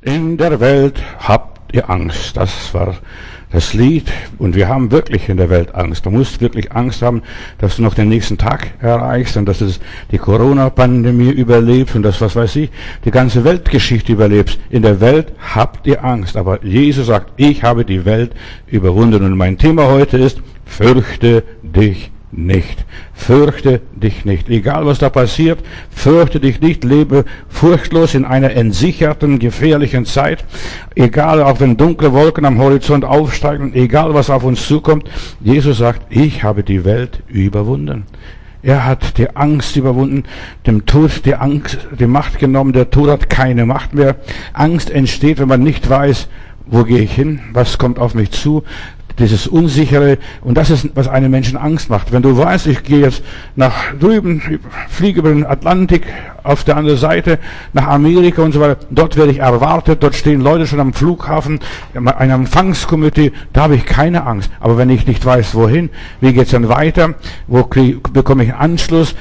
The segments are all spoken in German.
In der Welt habt ihr Angst. Das war das Lied. Und wir haben wirklich in der Welt Angst. Du musst wirklich Angst haben, dass du noch den nächsten Tag erreichst und dass du die Corona-Pandemie überlebst und das, was weiß ich, die ganze Weltgeschichte überlebst. In der Welt habt ihr Angst. Aber Jesus sagt, ich habe die Welt überwunden. Und mein Thema heute ist, fürchte dich nicht. Fürchte dich nicht. Egal was da passiert, fürchte dich nicht. Lebe furchtlos in einer entsicherten, gefährlichen Zeit. Egal, auch wenn dunkle Wolken am Horizont aufsteigen, egal was auf uns zukommt. Jesus sagt, ich habe die Welt überwunden. Er hat die Angst überwunden, dem Tod die Angst, die Macht genommen. Der Tod hat keine Macht mehr. Angst entsteht, wenn man nicht weiß, wo gehe ich hin? Was kommt auf mich zu? Dieses Unsichere. Und das ist, was einem Menschen Angst macht. Wenn du weißt, ich gehe jetzt nach drüben, fliege über den Atlantik, auf der anderen Seite nach Amerika und so weiter. Dort werde ich erwartet, dort stehen Leute schon am Flughafen, ein Empfangskomitee, da habe ich keine Angst. Aber wenn ich nicht weiß, wohin, wie geht's dann weiter, wo krieg, bekomme ich Anschluss,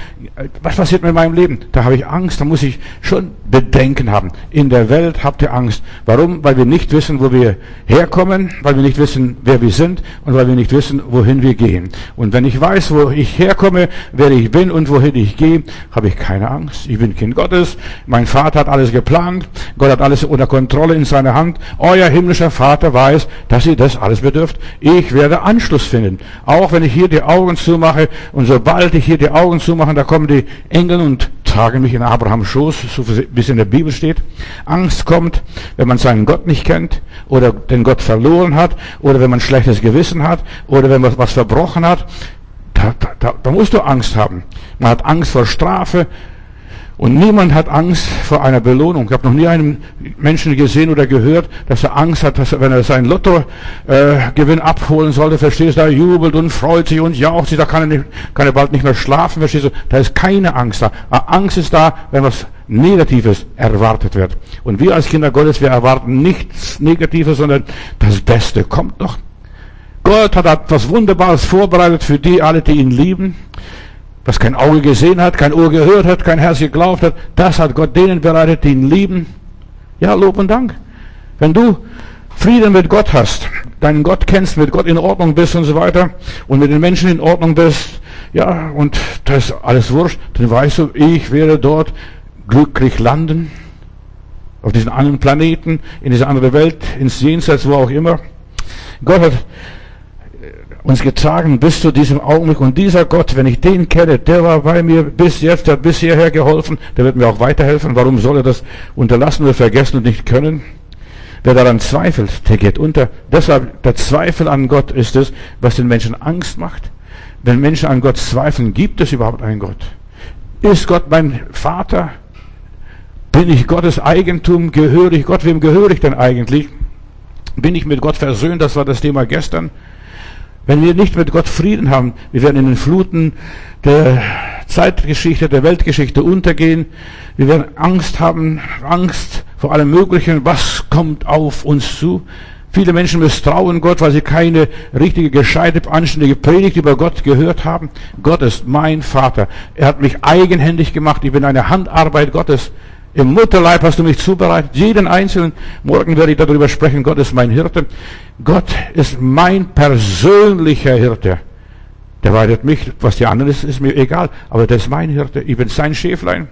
was passiert mit meinem Leben? Da habe ich Angst, da muss ich schon Bedenken haben. In der Welt habt ihr Angst. Warum? Weil wir nicht wissen, wo wir herkommen, weil wir nicht wissen, wer wir sind und weil wir nicht wissen, wohin wir gehen. Und wenn ich weiß, wo ich herkomme, wer ich bin und wohin ich gehe, habe ich keine Angst. Ich bin Kind Gottes. Mein Vater hat alles geplant. Gott hat alles unter Kontrolle in seiner Hand. Euer himmlischer Vater weiß, dass ihr das alles bedürft. Ich werde Anschluss finden. Auch wenn ich hier die Augen zumache und sobald ich hier die Augen zumache, da kommen die Engel und tragen mich in Abrahams Schoß, so wie es in der Bibel steht. Angst kommt, wenn man seinen Gott nicht kennt oder den Gott verloren hat oder wenn man schlechtes Gewissen hat oder wenn man was verbrochen hat. Da, da, da musst du Angst haben. Man hat Angst vor Strafe, und niemand hat Angst vor einer Belohnung. Ich habe noch nie einen Menschen gesehen oder gehört, dass er Angst hat, dass er, wenn er seinen Lottogewinn äh, abholen sollte, verstehst du, da jubelt und freut sich und jaucht sich, da kann er, nicht, kann er bald nicht mehr schlafen, verstehst du. Da ist keine Angst da. Aber Angst ist da, wenn was Negatives erwartet wird. Und wir als Kinder Gottes, wir erwarten nichts Negatives, sondern das Beste kommt doch. Gott hat etwas Wunderbares vorbereitet für die alle, die ihn lieben was kein Auge gesehen hat, kein Ohr gehört hat, kein Herz geglaubt hat, das hat Gott denen bereitet, die ihn lieben. Ja, Lob und Dank. Wenn du Frieden mit Gott hast, deinen Gott kennst, mit Gott in Ordnung bist und so weiter und mit den Menschen in Ordnung bist, ja, und das ist alles wurscht, dann weißt du, ich werde dort glücklich landen, auf diesen anderen Planeten, in diese andere Welt, ins Jenseits, wo auch immer. Gott hat uns getragen bis zu diesem Augenblick. Und dieser Gott, wenn ich den kenne, der war bei mir bis jetzt, der hat bis hierher geholfen, der wird mir auch weiterhelfen. Warum soll er das unterlassen oder vergessen und nicht können? Wer daran zweifelt, der geht unter. Deshalb, der Zweifel an Gott ist es, was den Menschen Angst macht. Wenn Menschen an Gott zweifeln, gibt es überhaupt einen Gott? Ist Gott mein Vater? Bin ich Gottes Eigentum? Gehöre ich Gott? Wem gehöre ich denn eigentlich? Bin ich mit Gott versöhnt? Das war das Thema gestern. Wenn wir nicht mit Gott Frieden haben, wir werden in den Fluten der Zeitgeschichte, der Weltgeschichte untergehen. Wir werden Angst haben, Angst vor allem Möglichen. Was kommt auf uns zu? Viele Menschen misstrauen Gott, weil sie keine richtige, gescheite, anständige Predigt über Gott gehört haben. Gott ist mein Vater. Er hat mich eigenhändig gemacht. Ich bin eine Handarbeit Gottes. Im Mutterleib hast du mich zubereitet. Jeden einzelnen. Morgen werde ich darüber sprechen. Gott ist mein Hirte. Gott ist mein persönlicher Hirte. Der weidet mich. Was die anderen ist, ist mir egal. Aber der ist mein Hirte. Ich bin sein Schäflein.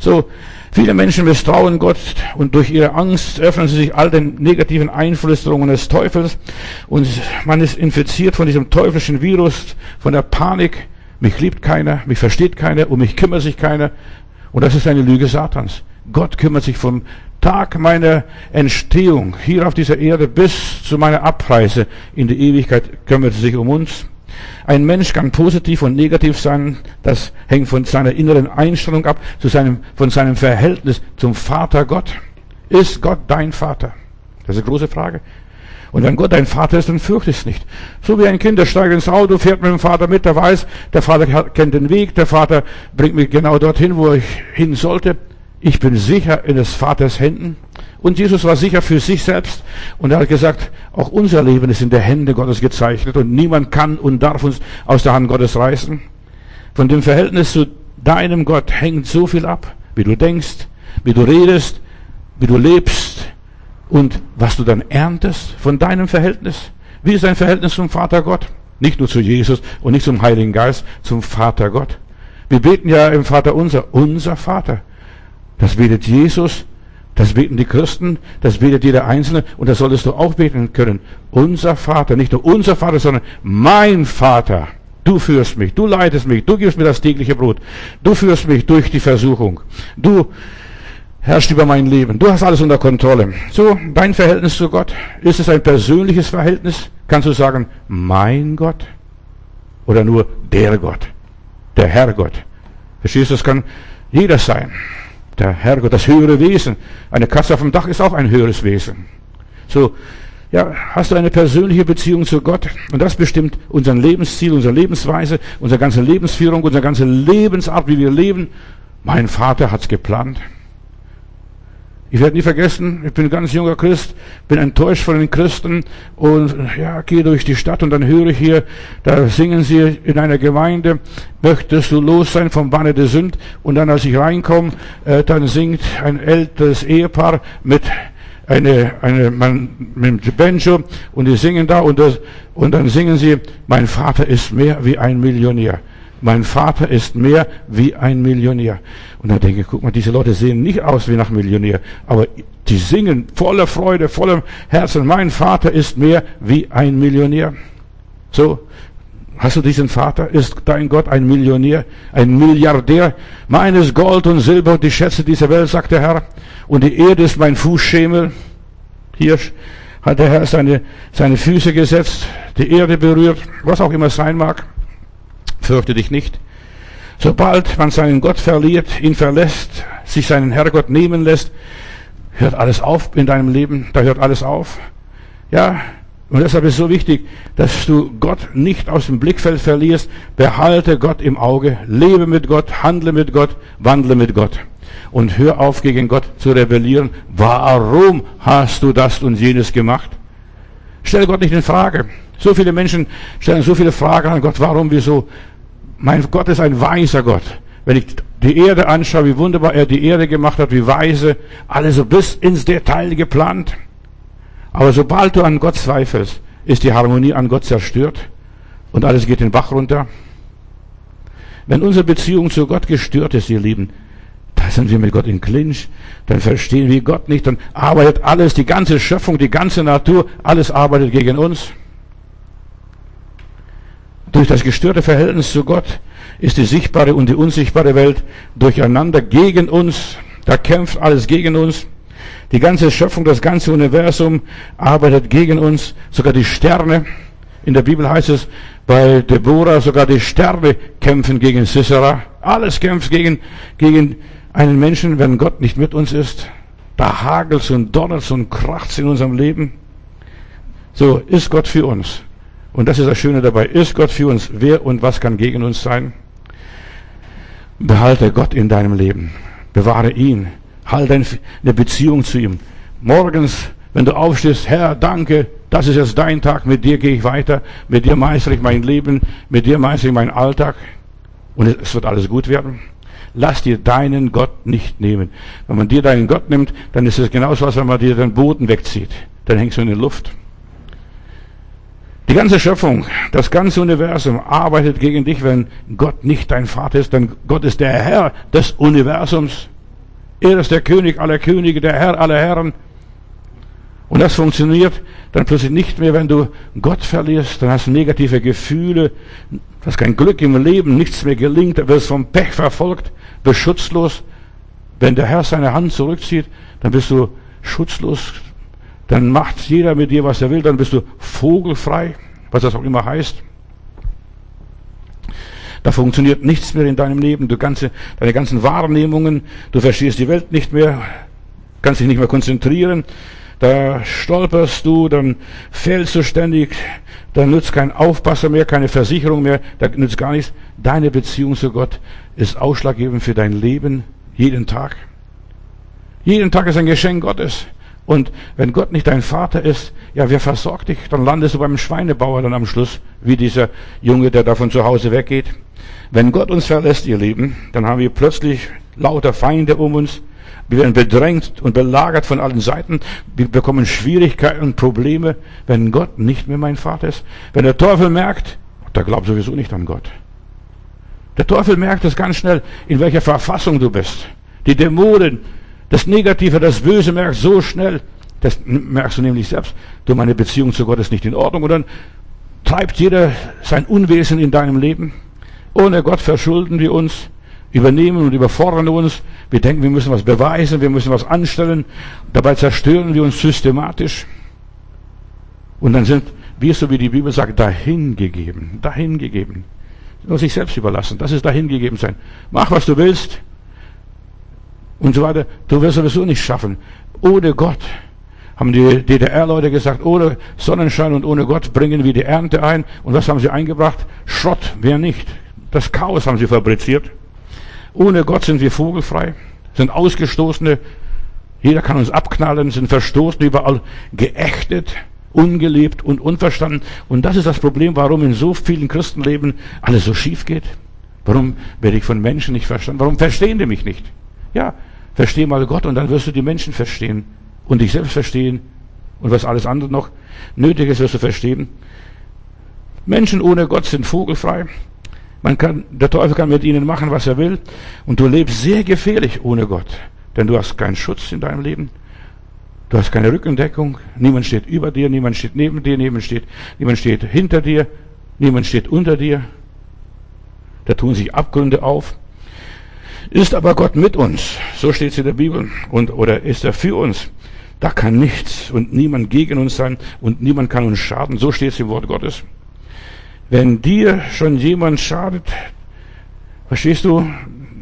So. Viele Menschen misstrauen Gott und durch ihre Angst öffnen sie sich all den negativen Einflüsterungen des Teufels und man ist infiziert von diesem teuflischen Virus, von der Panik. Mich liebt keiner, mich versteht keiner, um mich kümmert sich keiner. Und das ist eine Lüge Satans. Gott kümmert sich vom Tag meiner Entstehung hier auf dieser Erde bis zu meiner Abreise in die Ewigkeit kümmert er sich um uns. Ein Mensch kann positiv und negativ sein, das hängt von seiner inneren Einstellung ab, zu seinem, von seinem Verhältnis zum Vater Gott. Ist Gott dein Vater? Das ist eine große Frage. Und wenn Gott dein Vater ist, dann fürchtest es nicht. So wie ein Kind, der steigt ins Auto, fährt mit dem Vater mit, der weiß, der Vater kennt den Weg, der Vater bringt mich genau dorthin, wo ich hin sollte. Ich bin sicher in des Vaters Händen. Und Jesus war sicher für sich selbst. Und er hat gesagt, auch unser Leben ist in der Hände Gottes gezeichnet und niemand kann und darf uns aus der Hand Gottes reißen. Von dem Verhältnis zu deinem Gott hängt so viel ab, wie du denkst, wie du redest, wie du lebst, und was du dann erntest von deinem Verhältnis. Wie ist dein Verhältnis zum Vater Gott? Nicht nur zu Jesus und nicht zum Heiligen Geist, zum Vater Gott. Wir beten ja im Vater unser, unser Vater. Das betet Jesus, das beten die Christen, das betet jeder Einzelne und das solltest du auch beten können. Unser Vater, nicht nur unser Vater, sondern mein Vater. Du führst mich, du leitest mich, du gibst mir das tägliche Brot. Du führst mich durch die Versuchung. Du herrscht über mein Leben. Du hast alles unter Kontrolle. So, dein Verhältnis zu Gott. Ist es ein persönliches Verhältnis? Kannst du sagen, mein Gott? Oder nur der Gott? Der Herrgott? Verstehst du, das kann jeder sein. Der Herrgott, das höhere Wesen. Eine Katze auf dem Dach ist auch ein höheres Wesen. So, ja, hast du eine persönliche Beziehung zu Gott und das bestimmt unser Lebensziel, unsere Lebensweise, unsere ganze Lebensführung, unsere ganze Lebensart, wie wir leben. Mein Vater hat's geplant. Ich werde nie vergessen, ich bin ein ganz junger Christ, bin enttäuscht von den Christen und ja, gehe durch die Stadt und dann höre ich hier, da singen sie in einer Gemeinde, möchtest du los sein vom Banne der Sünd? Und dann als ich reinkomme, äh, dann singt ein älteres Ehepaar mit eine, eine, man, mit Benjo und die singen da und, das, und dann singen sie, mein Vater ist mehr wie ein Millionär. Mein Vater ist mehr wie ein Millionär. Und dann denke ich, guck mal, diese Leute sehen nicht aus wie nach Millionär, aber die singen voller Freude, voller Herzen. Mein Vater ist mehr wie ein Millionär. So, Hast du diesen Vater? Ist dein Gott ein Millionär, ein Milliardär? Meines Gold und Silber die Schätze dieser Welt, sagt der Herr. Und die Erde ist mein Fußschemel. Hier hat der Herr seine, seine Füße gesetzt, die Erde berührt, was auch immer sein mag. Fürchte dich nicht. Sobald man seinen Gott verliert, ihn verlässt, sich seinen Herrgott nehmen lässt, hört alles auf in deinem Leben. Da hört alles auf. Ja, und deshalb ist es so wichtig, dass du Gott nicht aus dem Blickfeld verlierst. Behalte Gott im Auge. Lebe mit Gott, handle mit Gott, wandle mit Gott. Und hör auf, gegen Gott zu rebellieren. Warum hast du das und jenes gemacht? Stell Gott nicht in Frage. So viele Menschen stellen so viele Fragen an Gott. Warum, wieso? Mein Gott ist ein weiser Gott. Wenn ich die Erde anschaue, wie wunderbar er die Erde gemacht hat, wie weise, alles so bis ins Detail geplant. Aber sobald du an Gott zweifelst, ist die Harmonie an Gott zerstört und alles geht den Bach runter. Wenn unsere Beziehung zu Gott gestört ist, ihr Lieben, da sind wir mit Gott in Clinch, dann verstehen wir Gott nicht, dann arbeitet alles, die ganze Schöpfung, die ganze Natur, alles arbeitet gegen uns. Durch das gestörte Verhältnis zu Gott ist die sichtbare und die unsichtbare Welt durcheinander gegen uns. Da kämpft alles gegen uns. Die ganze Schöpfung, das ganze Universum arbeitet gegen uns. Sogar die Sterne. In der Bibel heißt es bei Deborah, sogar die Sterne kämpfen gegen Sisera. Alles kämpft gegen, gegen einen Menschen, wenn Gott nicht mit uns ist. Da hagelt und donnert und kracht in unserem Leben. So ist Gott für uns. Und das ist das Schöne dabei. Ist Gott für uns? Wer und was kann gegen uns sein? Behalte Gott in deinem Leben. Bewahre ihn. Halte eine Beziehung zu ihm. Morgens, wenn du aufstehst, Herr, danke, das ist jetzt dein Tag, mit dir gehe ich weiter, mit dir meistere ich mein Leben, mit dir meistere ich meinen Alltag und es wird alles gut werden. Lass dir deinen Gott nicht nehmen. Wenn man dir deinen Gott nimmt, dann ist es genauso, als wenn man dir den Boden wegzieht. Dann hängst du in der Luft. Die ganze Schöpfung, das ganze Universum arbeitet gegen dich, wenn Gott nicht dein Vater ist, denn Gott ist der Herr des Universums. Er ist der König aller Könige, der Herr aller Herren. Und das funktioniert dann plötzlich nicht mehr, wenn du Gott verlierst, dann hast du negative Gefühle, hast kein Glück im Leben, nichts mehr gelingt, wirst vom Pech verfolgt, bist schutzlos. Wenn der Herr seine Hand zurückzieht, dann bist du schutzlos, dann macht jeder mit dir, was er will, dann bist du vogelfrei, was das auch immer heißt. Da funktioniert nichts mehr in deinem Leben, du ganze, deine ganzen Wahrnehmungen, du verstehst die Welt nicht mehr, kannst dich nicht mehr konzentrieren, da stolperst du, dann fällst du ständig, da nützt kein Aufpasser mehr, keine Versicherung mehr, da nützt gar nichts. Deine Beziehung zu Gott ist ausschlaggebend für dein Leben, jeden Tag. Jeden Tag ist ein Geschenk Gottes. Und wenn Gott nicht dein Vater ist, ja, wer versorgt dich? Dann landest du beim Schweinebauer dann am Schluss, wie dieser Junge, der da von zu Hause weggeht. Wenn Gott uns verlässt, ihr Lieben, dann haben wir plötzlich lauter Feinde um uns. Wir werden bedrängt und belagert von allen Seiten. Wir bekommen Schwierigkeiten und Probleme, wenn Gott nicht mehr mein Vater ist. Wenn der Teufel merkt, der glaubt sowieso nicht an Gott. Der Teufel merkt es ganz schnell, in welcher Verfassung du bist. Die Dämonen, das Negative, das Böse merkt so schnell. Das merkst du nämlich selbst. Du, meine Beziehung zu Gott ist nicht in Ordnung. Und dann treibt jeder sein Unwesen in deinem Leben. Ohne Gott verschulden wir uns, übernehmen und überfordern uns. Wir denken, wir müssen was beweisen, wir müssen was anstellen. Dabei zerstören wir uns systematisch. Und dann sind wir, so wie die Bibel sagt, dahingegeben. Dahingegeben. Nur sich selbst überlassen. Das ist dahingegeben sein. Mach, was du willst. Und so weiter. Du wirst sowieso nicht schaffen. Ohne Gott haben die DDR-Leute gesagt, ohne Sonnenschein und ohne Gott bringen wir die Ernte ein. Und was haben sie eingebracht? Schrott, wer nicht? Das Chaos haben sie fabriziert. Ohne Gott sind wir vogelfrei, sind Ausgestoßene. Jeder kann uns abknallen, sind verstoßen, überall geächtet, ungelebt und unverstanden. Und das ist das Problem, warum in so vielen Christenleben alles so schief geht. Warum werde ich von Menschen nicht verstanden? Warum verstehen die mich nicht? Ja, versteh mal Gott und dann wirst du die Menschen verstehen und dich selbst verstehen und was alles andere noch nötig ist, wirst du verstehen. Menschen ohne Gott sind vogelfrei. Man kann, der Teufel kann mit ihnen machen, was er will. Und du lebst sehr gefährlich ohne Gott. Denn du hast keinen Schutz in deinem Leben. Du hast keine Rückendeckung. Niemand steht über dir, niemand steht neben dir, niemand steht, niemand steht hinter dir, niemand steht unter dir. Da tun sich Abgründe auf. Ist aber Gott mit uns? So steht es in der Bibel. Und, oder ist er für uns? Da kann nichts und niemand gegen uns sein und niemand kann uns schaden. So steht es im Wort Gottes. Wenn dir schon jemand schadet, verstehst du,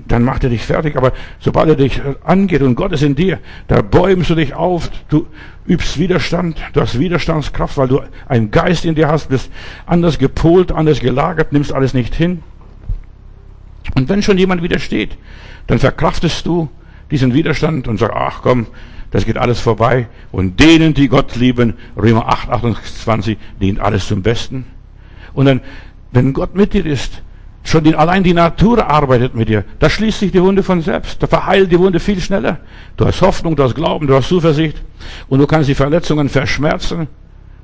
dann macht er dich fertig. Aber sobald er dich angeht und Gott ist in dir, da bäumst du dich auf, du übst Widerstand, du hast Widerstandskraft, weil du einen Geist in dir hast, bist anders gepolt, anders gelagert, nimmst alles nicht hin. Und wenn schon jemand widersteht, dann verkraftest du diesen Widerstand und sagst, ach komm, das geht alles vorbei. Und denen, die Gott lieben, Römer 8, 28, dient alles zum Besten. Und dann, wenn Gott mit dir ist, schon die, allein die Natur arbeitet mit dir, da schließt sich die Wunde von selbst, da verheilt die Wunde viel schneller. Du hast Hoffnung, du hast Glauben, du hast Zuversicht und du kannst die Verletzungen verschmerzen.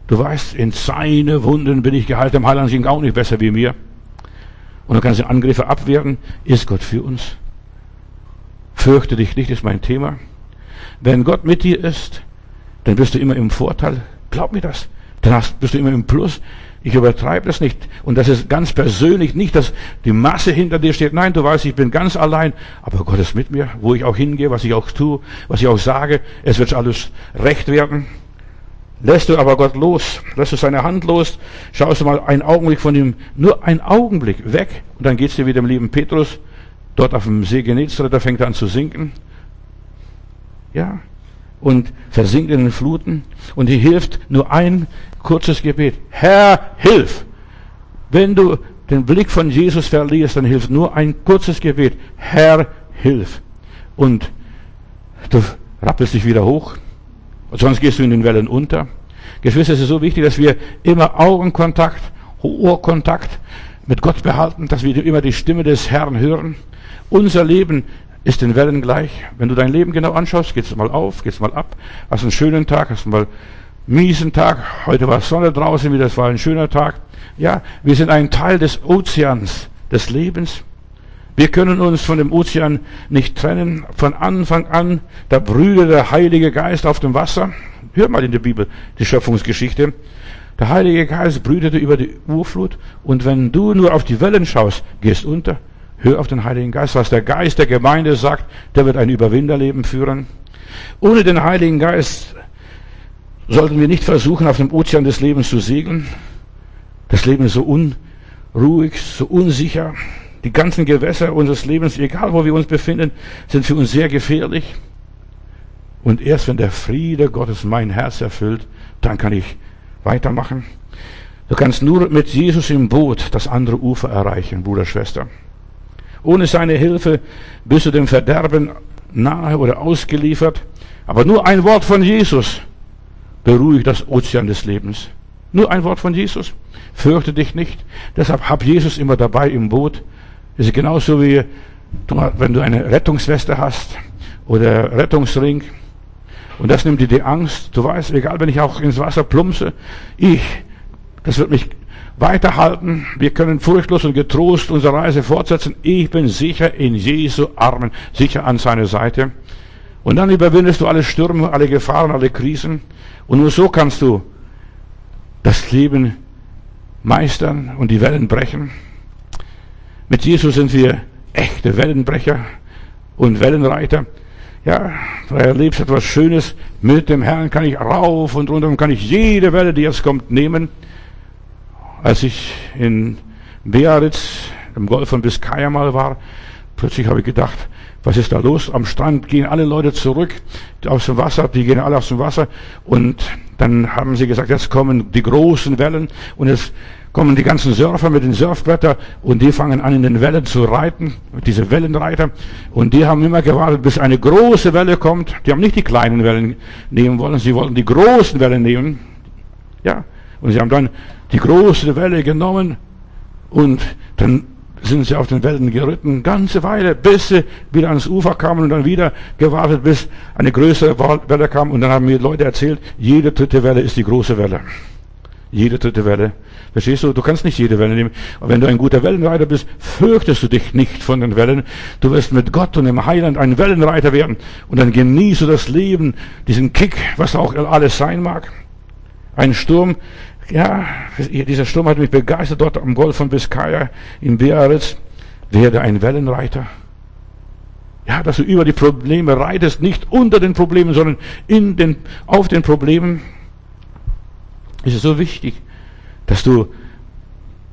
Du weißt, in seine Wunden bin ich geheilt, dem Heiland ging auch nicht besser wie mir. Und du kannst die Angriffe abwehren. Ist Gott für uns? Fürchte dich nicht, ist mein Thema. Wenn Gott mit dir ist, dann bist du immer im Vorteil. Glaub mir das. Dann hast, bist du immer im Plus. Ich übertreibe das nicht. Und das ist ganz persönlich nicht, dass die Masse hinter dir steht. Nein, du weißt, ich bin ganz allein. Aber Gott ist mit mir, wo ich auch hingehe, was ich auch tue, was ich auch sage. Es wird alles recht werden. Lässt du aber Gott los, lässt du seine Hand los, schaust du mal einen Augenblick von ihm, nur einen Augenblick weg, und dann geht's dir wie dem lieben Petrus, dort auf dem See Genezareth, da fängt er an zu sinken. Ja, und versinkt in den Fluten. Und hier hilft nur ein kurzes Gebet. Herr, hilf! Wenn du den Blick von Jesus verlierst, dann hilft nur ein kurzes Gebet. Herr, hilf! Und du rappelst dich wieder hoch. Sonst gehst du in den Wellen unter. Geschwister, es ist so wichtig, dass wir immer Augenkontakt, Ohrkontakt mit Gott behalten, dass wir immer die Stimme des Herrn hören. Unser Leben ist den Wellen gleich. Wenn du dein Leben genau anschaust, geht's mal auf, geht's mal ab. Hast einen schönen Tag, hast mal miesen Tag. Heute war Sonne draußen wieder, es war ein schöner Tag. Ja, wir sind ein Teil des Ozeans, des Lebens. Wir können uns von dem Ozean nicht trennen. Von Anfang an, da brütet der Heilige Geist auf dem Wasser. Hört mal in der Bibel die Schöpfungsgeschichte. Der Heilige Geist brütete über die Urflut. Und wenn du nur auf die Wellen schaust, gehst unter. Hör auf den Heiligen Geist. Was der Geist der Gemeinde sagt, der wird ein Überwinderleben führen. Ohne den Heiligen Geist sollten wir nicht versuchen, auf dem Ozean des Lebens zu segeln. Das Leben ist so unruhig, so unsicher. Die ganzen Gewässer unseres Lebens, egal wo wir uns befinden, sind für uns sehr gefährlich. Und erst wenn der Friede Gottes mein Herz erfüllt, dann kann ich weitermachen. Du kannst nur mit Jesus im Boot das andere Ufer erreichen, Bruder, Schwester. Ohne seine Hilfe bist du dem Verderben nahe oder ausgeliefert. Aber nur ein Wort von Jesus beruhigt das Ozean des Lebens. Nur ein Wort von Jesus. Fürchte dich nicht. Deshalb hab Jesus immer dabei im Boot. Das ist genauso wie, wenn du eine Rettungsweste hast oder Rettungsring. Und das nimmt dir die Angst. Du weißt, egal, wenn ich auch ins Wasser plumpse, ich, das wird mich weiterhalten. Wir können furchtlos und getrost unsere Reise fortsetzen. Ich bin sicher in Jesu Armen, sicher an seiner Seite. Und dann überwindest du alle Stürme, alle Gefahren, alle Krisen. Und nur so kannst du das Leben meistern und die Wellen brechen. Mit Jesus sind wir echte Wellenbrecher und Wellenreiter. Ja, du erlebst etwas Schönes. Mit dem Herrn kann ich rauf und runter und kann ich jede Welle, die jetzt kommt, nehmen. Als ich in Biarritz, im Golf von Biscaya mal war, plötzlich habe ich gedacht, was ist da los? Am Strand gehen alle Leute zurück aus dem Wasser, die gehen alle aus dem Wasser und dann haben sie gesagt, jetzt kommen die großen Wellen und jetzt kommen die ganzen Surfer mit den Surfbrettern und die fangen an in den Wellen zu reiten, diese Wellenreiter und die haben immer gewartet, bis eine große Welle kommt. Die haben nicht die kleinen Wellen nehmen wollen, sie wollten die großen Wellen nehmen. Ja, und sie haben dann die große Welle genommen und dann sind sie auf den Wellen geritten, ganze Weile, bis sie wieder ans Ufer kamen und dann wieder gewartet, bis eine größere Welle kam. Und dann haben mir Leute erzählt, jede dritte Welle ist die große Welle. Jede dritte Welle. Verstehst du? Du kannst nicht jede Welle nehmen. Und wenn du ein guter Wellenreiter bist, fürchtest du dich nicht von den Wellen. Du wirst mit Gott und dem Heiland ein Wellenreiter werden. Und dann genießt du das Leben, diesen Kick, was auch alles sein mag. Ein Sturm ja, dieser Sturm hat mich begeistert dort am Golf von Biscaya in Biarritz. Werde ein Wellenreiter. Ja, dass du über die Probleme reitest, nicht unter den Problemen, sondern in den, auf den Problemen. Ist es so wichtig, dass du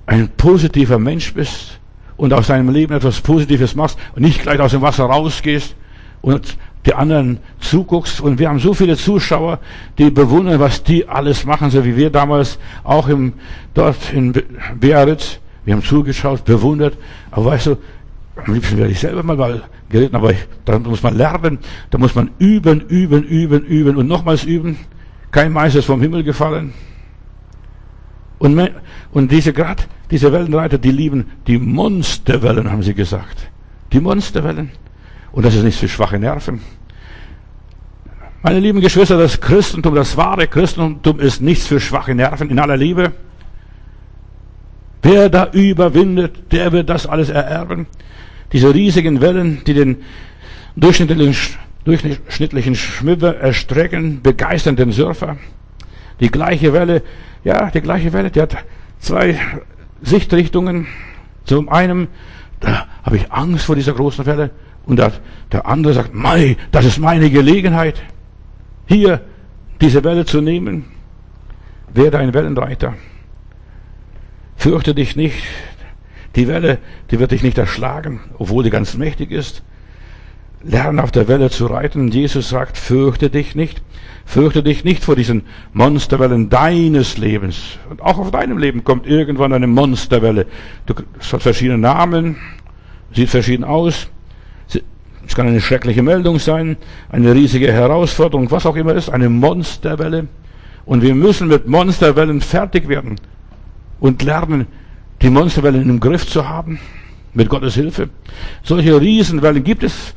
ein positiver Mensch bist und aus deinem Leben etwas Positives machst und nicht gleich aus dem Wasser rausgehst und die anderen zuguckst. Und wir haben so viele Zuschauer, die bewundern, was die alles machen, so wie wir damals auch im, dort in Biarritz. Wir haben zugeschaut, bewundert. Aber weißt du, am liebsten werde ich selber mal geritten, aber da muss man lernen, da muss man üben, üben, üben, üben und nochmals üben. Kein Meister ist vom Himmel gefallen. Und, und diese gerade, diese Wellenreiter, die lieben die Monsterwellen, haben sie gesagt. Die Monsterwellen. Und das ist nichts für schwache Nerven. Meine lieben Geschwister, das Christentum, das wahre Christentum ist nichts für schwache Nerven in aller Liebe. Wer da überwindet, der wird das alles ererben. Diese riesigen Wellen, die den durchschnittlichen, durchschnittlichen erstrecken, begeistern den Surfer. Die gleiche Welle, ja, die gleiche Welle, die hat zwei Sichtrichtungen. Zum einen, da habe ich Angst vor dieser großen Welle. Und der, der andere sagt, Mai, das ist meine Gelegenheit, hier diese Welle zu nehmen. Werde ein Wellenreiter. Fürchte dich nicht. Die Welle, die wird dich nicht erschlagen, obwohl die ganz mächtig ist. Lerne auf der Welle zu reiten. Jesus sagt, fürchte dich nicht. Fürchte dich nicht vor diesen Monsterwellen deines Lebens. Und auch auf deinem Leben kommt irgendwann eine Monsterwelle. Du, es hat verschiedene Namen, sieht verschieden aus. Es kann eine schreckliche Meldung sein, eine riesige Herausforderung, was auch immer ist, eine Monsterwelle. Und wir müssen mit Monsterwellen fertig werden und lernen, die Monsterwellen im Griff zu haben, mit Gottes Hilfe. Solche Riesenwellen gibt es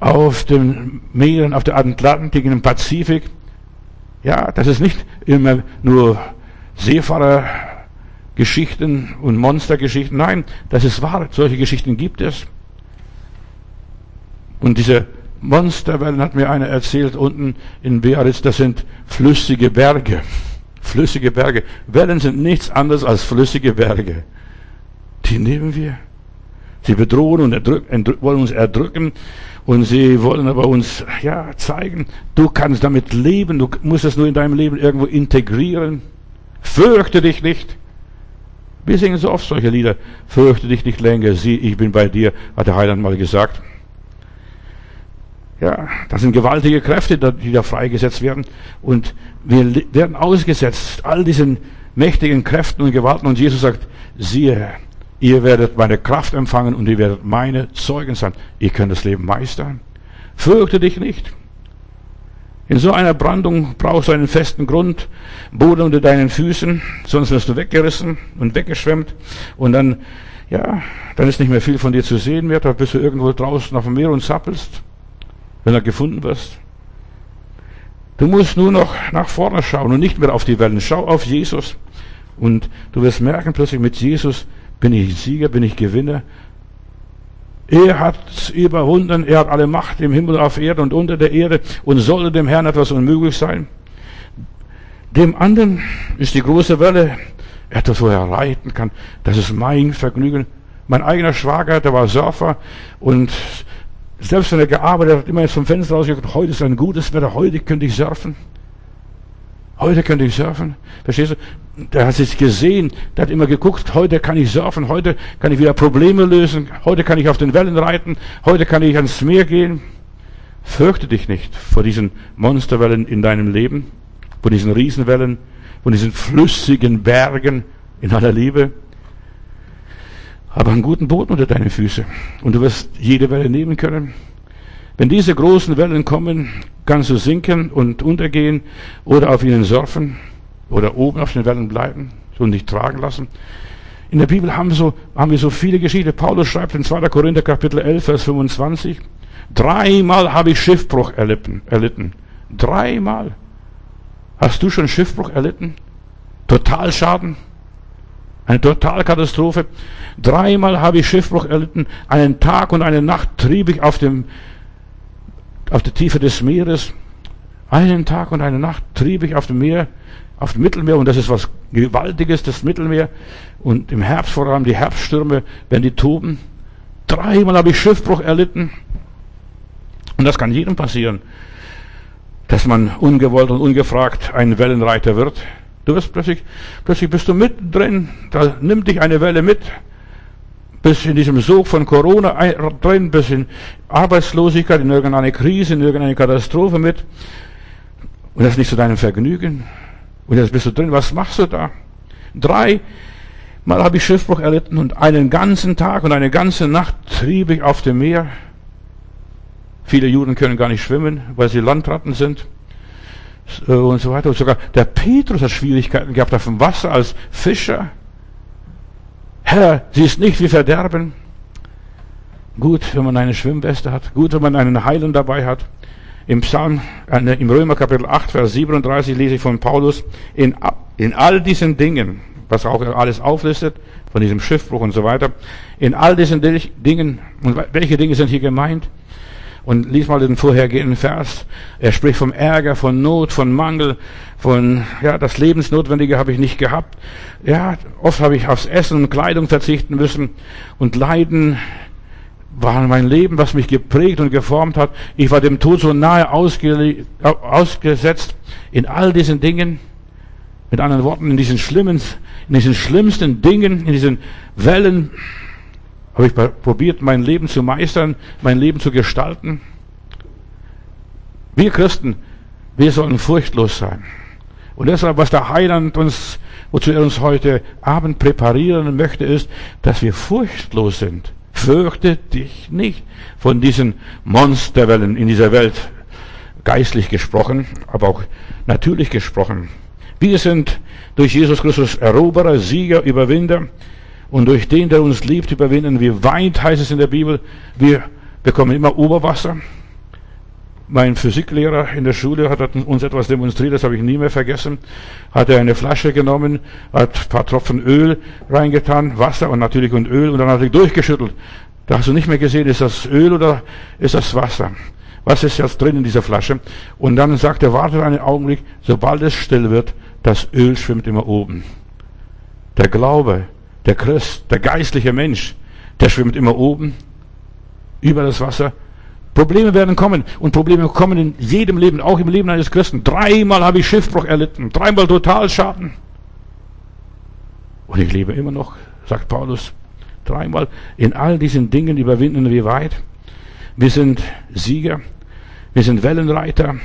auf den Meeren, auf der Atlantik, im Pazifik. Ja, das ist nicht immer nur Seefahrergeschichten und Monstergeschichten. Nein, das ist wahr. Solche Geschichten gibt es. Und diese Monsterwellen hat mir einer erzählt unten in Biarritz, das sind flüssige Berge. Flüssige Berge. Wellen sind nichts anderes als flüssige Berge. Die nehmen wir. Sie bedrohen und wollen uns erdrücken und sie wollen aber uns ja zeigen, du kannst damit leben, du musst es nur in deinem Leben irgendwo integrieren. Fürchte dich nicht. Wir singen so oft solche Lieder. Fürchte dich nicht länger, sieh, ich bin bei dir, hat der Heiland mal gesagt. Ja, das sind gewaltige Kräfte, die da freigesetzt werden. Und wir werden ausgesetzt all diesen mächtigen Kräften und Gewalten. Und Jesus sagt, siehe, ihr werdet meine Kraft empfangen und ihr werdet meine Zeugen sein. Ihr könnt das Leben meistern. Fürchte dich nicht. In so einer Brandung brauchst du einen festen Grund, Boden unter deinen Füßen, sonst wirst du weggerissen und weggeschwemmt und dann, ja, dann ist nicht mehr viel von dir zu sehen mehr, da bist du irgendwo draußen auf dem Meer und zappelst. wenn du gefunden wirst. Du musst nur noch nach vorne schauen und nicht mehr auf die Wellen. Schau auf Jesus. Und du wirst merken, plötzlich mit Jesus bin ich Sieger, bin ich Gewinner. Er hat überwunden, er hat alle Macht im Himmel, auf Erde und unter der Erde und sollte dem Herrn etwas unmöglich sein. Dem anderen ist die große Welle etwas, wo er reiten kann. Das ist mein Vergnügen. Mein eigener Schwager, der war Surfer und selbst wenn er gearbeitet hat, immer jetzt vom Fenster rausgeguckt, heute ist ein gutes Wetter, heute könnte ich surfen. Heute könnte ich surfen. Verstehst du? Der hat sich gesehen, der hat immer geguckt, heute kann ich surfen, heute kann ich wieder Probleme lösen, heute kann ich auf den Wellen reiten, heute kann ich ans Meer gehen. Fürchte dich nicht vor diesen Monsterwellen in deinem Leben, vor diesen Riesenwellen, von diesen flüssigen Bergen in aller Liebe. Aber einen guten Boden unter deine Füße und du wirst jede Welle nehmen können. Wenn diese großen Wellen kommen, kannst du sinken und untergehen oder auf ihnen surfen oder oben auf den Wellen bleiben und dich tragen lassen. In der Bibel haben wir, so, haben wir so viele Geschichten. Paulus schreibt in 2. Korinther Kapitel 11, Vers 25, dreimal habe ich Schiffbruch erlitten. erlitten. Dreimal. Hast du schon Schiffbruch erlitten? Totalschaden? Eine Totalkatastrophe. Dreimal habe ich Schiffbruch erlitten. Einen Tag und eine Nacht trieb ich auf dem auf der Tiefe des Meeres. Einen Tag und eine Nacht trieb ich auf dem Meer, auf dem Mittelmeer, und das ist was Gewaltiges, das Mittelmeer. Und im Herbst vor allem die Herbststürme, wenn die toben. Dreimal habe ich Schiffbruch erlitten. Und das kann jedem passieren, dass man ungewollt und ungefragt ein Wellenreiter wird. Du wirst plötzlich, plötzlich bist du mittendrin, da nimmt dich eine Welle mit, bis in diesem Sog von Corona drin, bis in Arbeitslosigkeit, in irgendeine Krise, in irgendeine Katastrophe mit. Und das ist nicht zu deinem Vergnügen. Und jetzt bist du drin, was machst du da? Drei Mal habe ich Schiffbruch erlitten und einen ganzen Tag und eine ganze Nacht trieb ich auf dem Meer. Viele Juden können gar nicht schwimmen, weil sie Landratten sind äh, und so weiter. Und sogar der Petrus hat Schwierigkeiten gehabt auf dem Wasser als Fischer. Herr, sie ist nicht wie Verderben. Gut, wenn man eine Schwimmweste hat. Gut, wenn man einen Heilen dabei hat. Im Psalm, äh, im Römer Kapitel 8, Vers 37 lese ich von Paulus, in, in all diesen Dingen, was auch alles auflistet, von diesem Schiffbruch und so weiter, in all diesen Dingen, und welche Dinge sind hier gemeint? Und lies mal den vorhergehenden Vers. Er spricht vom Ärger, von Not, von Mangel, von, ja, das Lebensnotwendige habe ich nicht gehabt. Ja, oft habe ich aufs Essen und Kleidung verzichten müssen. Und Leiden war mein Leben, was mich geprägt und geformt hat. Ich war dem Tod so nahe ausge, ausgesetzt in all diesen Dingen. Mit anderen Worten, in diesen schlimmen, in diesen schlimmsten Dingen, in diesen Wellen, habe ich probiert, mein Leben zu meistern, mein Leben zu gestalten? Wir Christen, wir sollen furchtlos sein. Und deshalb, was der Heiland uns, wozu er uns heute Abend präparieren möchte, ist, dass wir furchtlos sind. Fürchte dich nicht von diesen Monsterwellen in dieser Welt, geistlich gesprochen, aber auch natürlich gesprochen. Wir sind durch Jesus Christus Eroberer, Sieger, Überwinder. Und durch den, der uns liebt, überwinden wir weit, heißt es in der Bibel. Wir bekommen immer Oberwasser. Mein Physiklehrer in der Schule hat uns etwas demonstriert, das habe ich nie mehr vergessen. Hat er eine Flasche genommen, hat ein paar Tropfen Öl reingetan, Wasser und natürlich und Öl und dann hat er durchgeschüttelt. Da hast du nicht mehr gesehen, ist das Öl oder ist das Wasser? Was ist jetzt drin in dieser Flasche? Und dann sagt er, wartet einen Augenblick, sobald es still wird, das Öl schwimmt immer oben. Der Glaube der Christ, der geistliche Mensch, der schwimmt immer oben über das Wasser. Probleme werden kommen und Probleme kommen in jedem Leben, auch im Leben eines Christen. Dreimal habe ich Schiffbruch erlitten, dreimal Totalschaden. Und ich lebe immer noch, sagt Paulus, dreimal. In all diesen Dingen überwinden wir weit. Wir sind Sieger, wir sind Wellenreiter.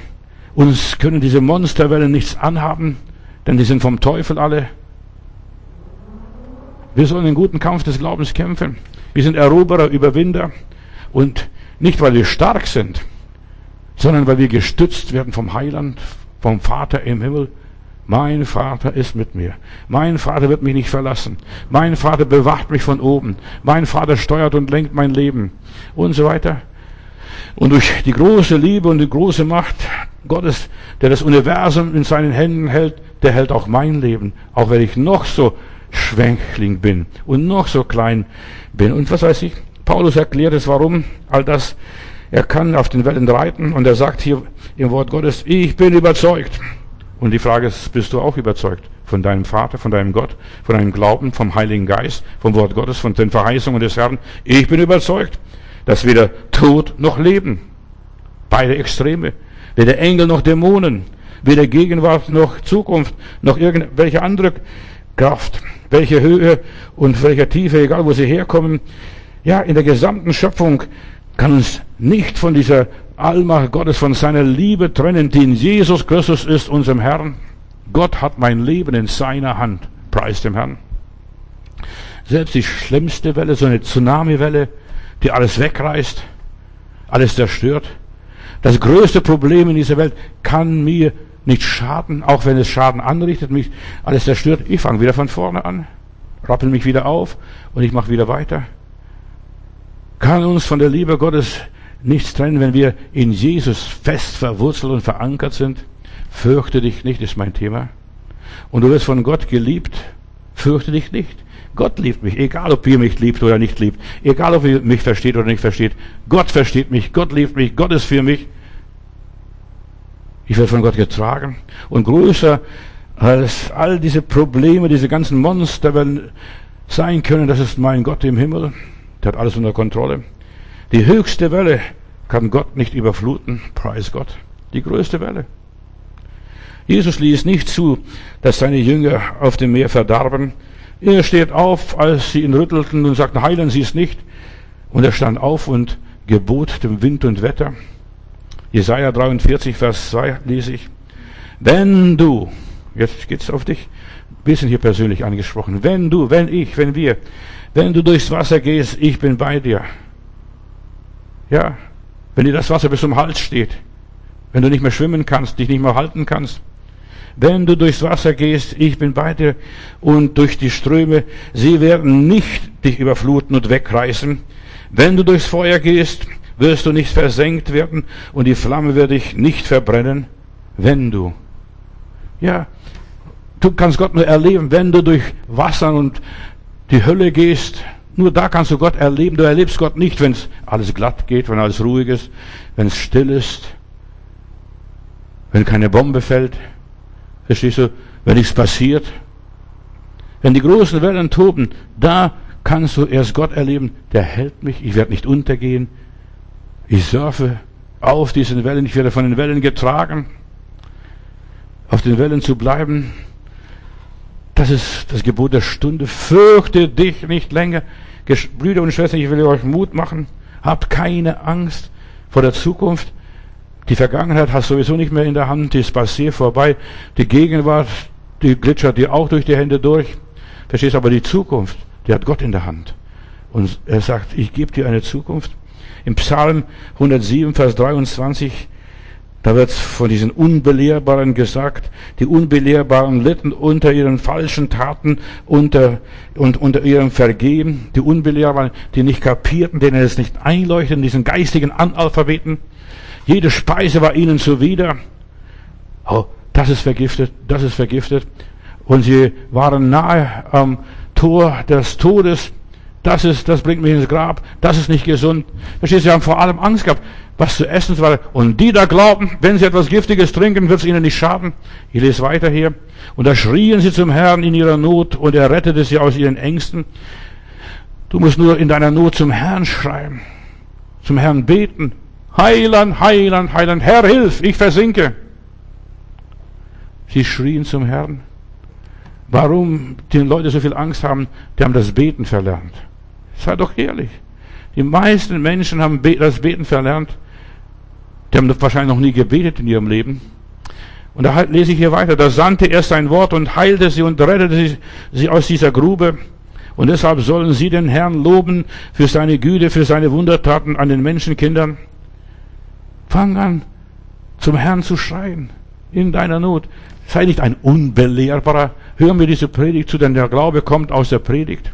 Uns können diese Monsterwellen nichts anhaben, denn die sind vom Teufel alle. Wir sollen den guten Kampf des Glaubens kämpfen. Wir sind Eroberer, Überwinder. Und nicht, weil wir stark sind, sondern weil wir gestützt werden vom Heiland, vom Vater im Himmel. Mein Vater ist mit mir. Mein Vater wird mich nicht verlassen. Mein Vater bewacht mich von oben. Mein Vater steuert und lenkt mein Leben. Und so weiter. Und durch die große Liebe und die große Macht Gottes, der das Universum in seinen Händen hält, der hält auch mein Leben. Auch wenn ich noch so Schwächling bin und noch so klein bin. Und was weiß ich, Paulus erklärt es, warum all das. Er kann auf den Wellen reiten und er sagt hier im Wort Gottes, ich bin überzeugt. Und die Frage ist, bist du auch überzeugt von deinem Vater, von deinem Gott, von deinem Glauben, vom Heiligen Geist, vom Wort Gottes, von den Verheißungen des Herrn? Ich bin überzeugt, dass weder Tod noch Leben, beide Extreme, weder Engel noch Dämonen, weder Gegenwart noch Zukunft, noch irgendwelche andere Kraft, welche Höhe und welcher Tiefe, egal wo sie herkommen, ja, in der gesamten Schöpfung kann uns nicht von dieser Allmacht Gottes, von seiner Liebe trennen, die in Jesus Christus ist, unserem Herrn. Gott hat mein Leben in seiner Hand. Preis dem Herrn. Selbst die schlimmste Welle, so eine Tsunami-Welle, die alles wegreißt, alles zerstört. Das größte Problem in dieser Welt kann mir nicht schaden, auch wenn es Schaden anrichtet, mich alles zerstört. Ich fange wieder von vorne an, rappel mich wieder auf und ich mache wieder weiter. Kann uns von der Liebe Gottes nichts trennen, wenn wir in Jesus fest verwurzelt und verankert sind? Fürchte dich nicht, ist mein Thema. Und du wirst von Gott geliebt. Fürchte dich nicht. Gott liebt mich, egal ob ihr mich liebt oder nicht liebt, egal ob ihr mich versteht oder nicht versteht. Gott versteht mich, Gott liebt mich, Gott ist für mich. Ich werde von Gott getragen und größer als all diese Probleme, diese ganzen Monster werden sein können. Das ist mein Gott im Himmel. Der hat alles unter Kontrolle. Die höchste Welle kann Gott nicht überfluten. Preis Gott. Die größte Welle. Jesus ließ nicht zu, dass seine Jünger auf dem Meer verdarben. Er steht auf, als sie ihn rüttelten und sagten, heilen Sie es nicht. Und er stand auf und gebot dem Wind und Wetter. Jesaja 43, Vers 2 lese ich. Wenn du, jetzt geht's auf dich, wir sind hier persönlich angesprochen, wenn du, wenn ich, wenn wir, wenn du durchs Wasser gehst, ich bin bei dir. Ja, wenn dir das Wasser bis zum Hals steht, wenn du nicht mehr schwimmen kannst, dich nicht mehr halten kannst, wenn du durchs Wasser gehst, ich bin bei dir und durch die Ströme, sie werden nicht dich überfluten und wegreißen. Wenn du durchs Feuer gehst, wirst du nicht versenkt werden und die Flamme wird dich nicht verbrennen, wenn du. Ja, du kannst Gott nur erleben, wenn du durch Wasser und die Hölle gehst. Nur da kannst du Gott erleben. Du erlebst Gott nicht, wenn es alles glatt geht, wenn alles ruhig ist, wenn es still ist, wenn keine Bombe fällt. Verstehst du? Wenn nichts passiert. Wenn die großen Wellen toben, da kannst du erst Gott erleben. Der hält mich. Ich werde nicht untergehen. Ich surfe auf diesen Wellen, ich werde von den Wellen getragen. Auf den Wellen zu bleiben, das ist das Gebot der Stunde. Fürchte dich nicht länger. Brüder und Schwestern, ich will euch Mut machen. Habt keine Angst vor der Zukunft. Die Vergangenheit hast du sowieso nicht mehr in der Hand, die ist passiert vorbei. Die Gegenwart, die glitschert dir auch durch die Hände durch. Verstehst aber die Zukunft, die hat Gott in der Hand. Und er sagt, ich gebe dir eine Zukunft. Im Psalm 107, Vers 23, da wird von diesen Unbelehrbaren gesagt, die Unbelehrbaren litten unter ihren falschen Taten unter, und unter ihrem Vergehen. Die Unbelehrbaren, die nicht kapierten, denen es nicht einleuchteten, diesen geistigen Analphabeten. Jede Speise war ihnen zuwider. Oh, das ist vergiftet, das ist vergiftet. Und sie waren nahe am Tor des Todes. Das ist, das bringt mich ins Grab. Das ist nicht gesund. Verstehst du, sie haben vor allem Angst gehabt, was zu essen war. Und die da glauben, wenn sie etwas Giftiges trinken, wird es ihnen nicht schaden. Ich lese weiter hier. Und da schrien sie zum Herrn in ihrer Not und er rettete sie aus ihren Ängsten. Du musst nur in deiner Not zum Herrn schreien. Zum Herrn beten. Heiland, Heiland, Heiland, Herr, hilf, ich versinke. Sie schrien zum Herrn. Warum die Leute so viel Angst haben, die haben das Beten verlernt. Sei doch ehrlich. Die meisten Menschen haben das Beten verlernt. Die haben wahrscheinlich noch nie gebetet in ihrem Leben. Und da lese ich hier weiter. Da sandte er sein Wort und heilte sie und rettete sie, sie aus dieser Grube. Und deshalb sollen sie den Herrn loben für seine Güte, für seine Wundertaten an den Menschenkindern. Fang an, zum Herrn zu schreien in deiner Not. Sei nicht ein Unbelehrbarer. Hör mir diese Predigt zu, denn der Glaube kommt aus der Predigt.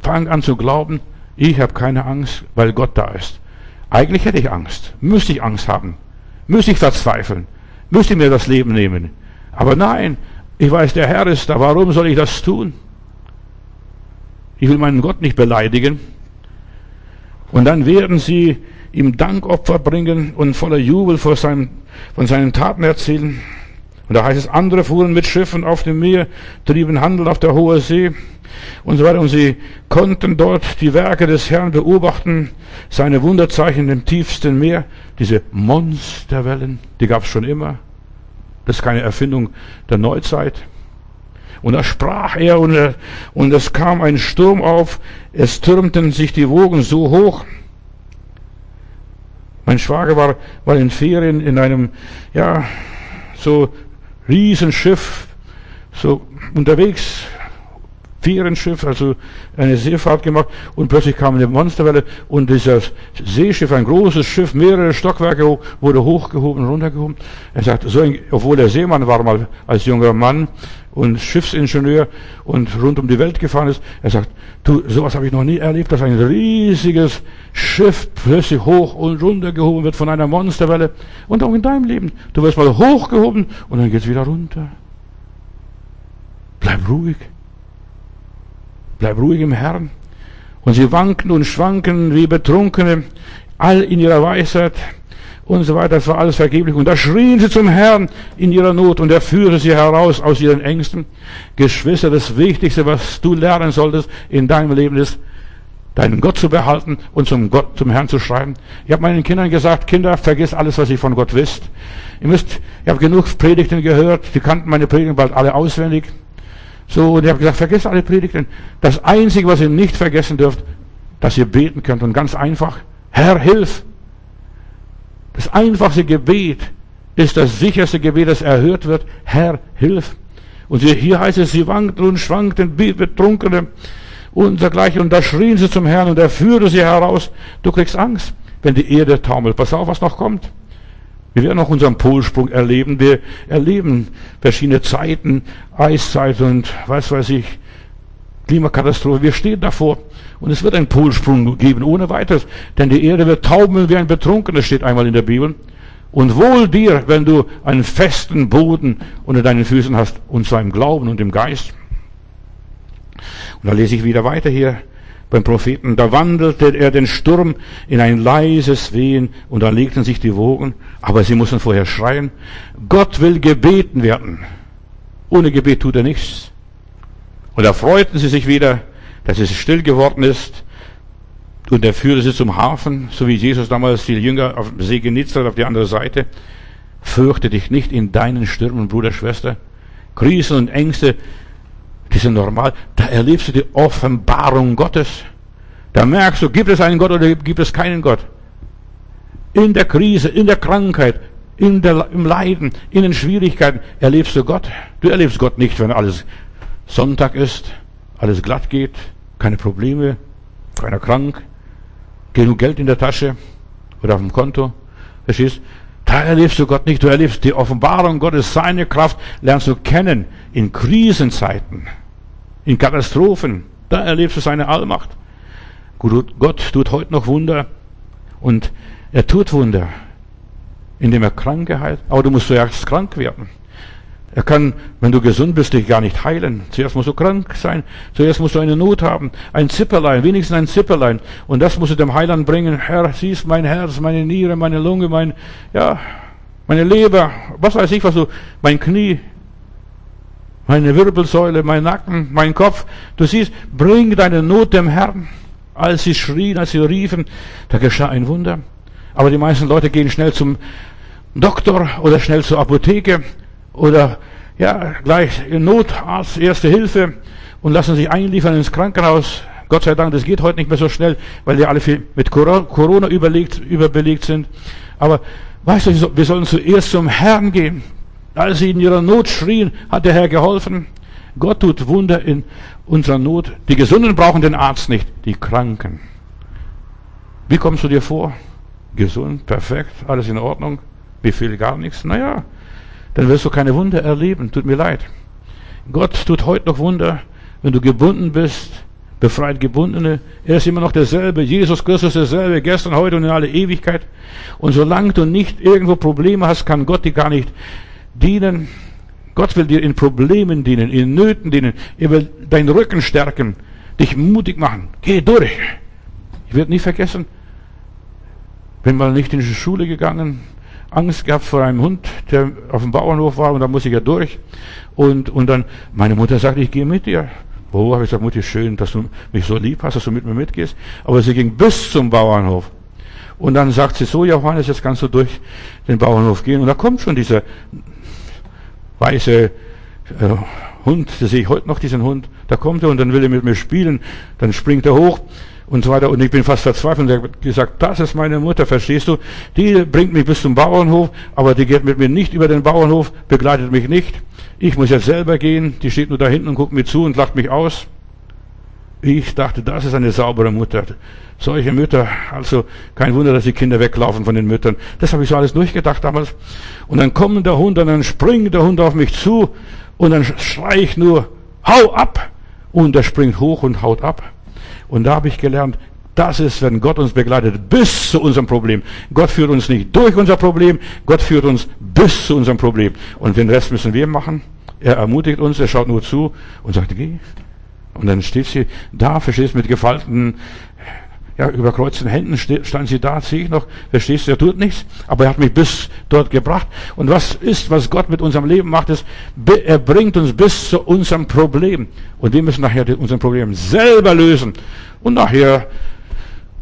Fang an zu glauben, ich habe keine Angst, weil Gott da ist. Eigentlich hätte ich Angst. Müsste ich Angst haben. Müsste ich verzweifeln. Müsste mir das Leben nehmen. Aber nein, ich weiß, der Herr ist da. Warum soll ich das tun? Ich will meinen Gott nicht beleidigen. Und dann werden sie ihm Dankopfer bringen und voller Jubel vor seinem, von seinen Taten erzählen. Und da heißt es, andere fuhren mit Schiffen auf dem Meer, trieben Handel auf der hohen See und so weiter. Und sie konnten dort die Werke des Herrn beobachten, seine Wunderzeichen im tiefsten Meer, diese Monsterwellen, die gab es schon immer. Das ist keine Erfindung der Neuzeit. Und da sprach er und, er, und es kam ein Sturm auf, es türmten sich die Wogen so hoch. Mein Schwager war, war in Ferien in einem, ja, so Riesenschiff, so unterwegs, Ferienschiff, also eine Seefahrt gemacht und plötzlich kam eine Monsterwelle und dieses Seeschiff, ein großes Schiff, mehrere Stockwerke hoch, wurde hochgehoben, runtergehoben. Er sagt, so ein, obwohl er Seemann war mal als junger Mann und Schiffsingenieur und rund um die Welt gefahren ist, er sagt, du, sowas habe ich noch nie erlebt, dass ein riesiges Schiff plötzlich hoch und runter gehoben wird von einer Monsterwelle. Und auch in deinem Leben. Du wirst mal hochgehoben und dann geht's wieder runter. Bleib ruhig. Bleib ruhig im Herrn. Und sie wanken und schwanken wie Betrunkene, all in ihrer Weisheit und so weiter. Das war alles vergeblich. Und da schrien sie zum Herrn in ihrer Not und er führte sie heraus aus ihren Ängsten. Geschwister, das Wichtigste, was du lernen solltest in deinem Leben ist, deinen Gott zu behalten und zum Gott, zum Herrn zu schreiben. Ich habe meinen Kindern gesagt, Kinder, vergiss alles, was ihr von Gott wisst. Ihr müsst, ich habe genug Predigten gehört, die kannten meine Predigten bald alle auswendig. So, und ich habe gesagt, vergiss alle Predigten. Das Einzige, was ihr nicht vergessen dürft, dass ihr beten könnt. Und ganz einfach, Herr, hilf. Das einfachste Gebet ist das sicherste Gebet, das erhört wird. Herr, hilf. Und hier heißt es, sie wankten und schwankten, betrunkene und dergleichen. Und da schrien sie zum Herrn und er führte sie heraus. Du kriegst Angst, wenn die Erde taumelt. Pass auf, was noch kommt. Wir werden auch unseren Polsprung erleben. Wir erleben verschiedene Zeiten, Eiszeit und was weiß ich, Klimakatastrophe. Wir stehen davor. Und es wird einen Polsprung geben, ohne weiteres. Denn die Erde wird taumeln wie ein Betrunkener, steht einmal in der Bibel. Und wohl dir, wenn du einen festen Boden unter deinen Füßen hast, und zwar im Glauben und im Geist. Und da lese ich wieder weiter hier beim Propheten. Da wandelte er den Sturm in ein leises Wehen und da legten sich die Wogen. Aber sie mussten vorher schreien. Gott will gebeten werden. Ohne Gebet tut er nichts. Und da freuten sie sich wieder, dass es still geworden ist. Und er führte sie zum Hafen, so wie Jesus damals die Jünger auf dem See Genezareth auf die andere Seite. Fürchte dich nicht in deinen Stürmen, Bruder, Schwester. Krisen und Ängste die sind normal. Da erlebst du die Offenbarung Gottes. Da merkst du, gibt es einen Gott oder gibt es keinen Gott. In der Krise, in der Krankheit, in der, im Leiden, in den Schwierigkeiten erlebst du Gott. Du erlebst Gott nicht, wenn alles Sonntag ist, alles glatt geht, keine Probleme, keiner krank, genug Geld in der Tasche oder auf dem Konto. Verstehst? Da erlebst du Gott nicht. Du erlebst die Offenbarung Gottes, seine Kraft lernst du kennen in Krisenzeiten in Katastrophen, da erlebst du seine Allmacht. Gott tut heute noch Wunder und er tut Wunder, indem er Kranke heilt. Aber du musst zuerst krank werden. Er kann, wenn du gesund bist, dich gar nicht heilen. Zuerst musst du krank sein. Zuerst musst du eine Not haben. Ein Zipperlein, wenigstens ein Zipperlein. Und das musst du dem Heiland bringen. Herr, siehst mein Herz, meine Niere, meine Lunge, mein, ja, meine Leber, was weiß ich, was du, mein Knie meine Wirbelsäule, mein Nacken, mein Kopf. Du siehst, bring deine Not dem Herrn. Als sie schrien, als sie riefen, da geschah ein Wunder. Aber die meisten Leute gehen schnell zum Doktor oder schnell zur Apotheke oder ja, gleich Notarzt, Erste Hilfe und lassen sich einliefern ins Krankenhaus. Gott sei Dank, das geht heute nicht mehr so schnell, weil die alle viel mit Corona überlegt, überbelegt sind. Aber weißt du, wir sollen zuerst zum Herrn gehen. Als sie in ihrer Not schrien, hat der Herr geholfen. Gott tut Wunder in unserer Not. Die Gesunden brauchen den Arzt nicht, die Kranken. Wie kommst du dir vor? Gesund, perfekt, alles in Ordnung, befehl gar nichts. Naja, dann wirst du keine Wunder erleben. Tut mir leid. Gott tut heute noch Wunder, wenn du gebunden bist befreit Gebundene. Er ist immer noch derselbe. Jesus Christus derselbe, gestern, heute und in alle Ewigkeit. Und solange du nicht irgendwo Probleme hast, kann Gott dir gar nicht dienen. Gott will dir in Problemen dienen, in Nöten dienen. Er will deinen Rücken stärken, dich mutig machen. Geh durch. Ich werde nie vergessen, bin mal nicht in die Schule gegangen, Angst gehabt vor einem Hund, der auf dem Bauernhof war und da muss ich ja durch. Und, und dann, meine Mutter sagt, ich gehe mit dir. Wo habe ich gesagt, Mutti, schön, dass du mich so lieb hast, dass du mit mir mitgehst. Aber sie ging bis zum Bauernhof. Und dann sagt sie so, Johannes, jetzt kannst du durch den Bauernhof gehen. Und da kommt schon dieser weiße äh, Hund, da sehe ich heute noch diesen Hund. Da kommt er und dann will er mit mir spielen. Dann springt er hoch und so weiter. Und ich bin fast verzweifelt und er hat gesagt, das ist meine Mutter, verstehst du? Die bringt mich bis zum Bauernhof, aber die geht mit mir nicht über den Bauernhof, begleitet mich nicht. Ich muss jetzt selber gehen, die steht nur da hinten und guckt mir zu und lacht mich aus. Ich dachte, das ist eine saubere Mutter. Solche Mütter, also kein Wunder, dass die Kinder weglaufen von den Müttern. Das habe ich so alles durchgedacht damals. Und dann kommt der Hund und dann springt der Hund auf mich zu und dann schrei ich nur, hau ab! Und er springt hoch und haut ab. Und da habe ich gelernt, das ist, wenn Gott uns begleitet bis zu unserem Problem. Gott führt uns nicht durch unser Problem, Gott führt uns bis zu unserem Problem. Und den Rest müssen wir machen. Er ermutigt uns, er schaut nur zu und sagt, geh. Und dann steht sie da, verstehst mit gefalteten, ja, überkreuzten Händen stand sie da, sehe ich noch, verstehst du, er tut nichts, aber er hat mich bis dort gebracht. Und was ist, was Gott mit unserem Leben macht, ist, er bringt uns bis zu unserem Problem. Und wir müssen nachher unser Problem selber lösen. Und nachher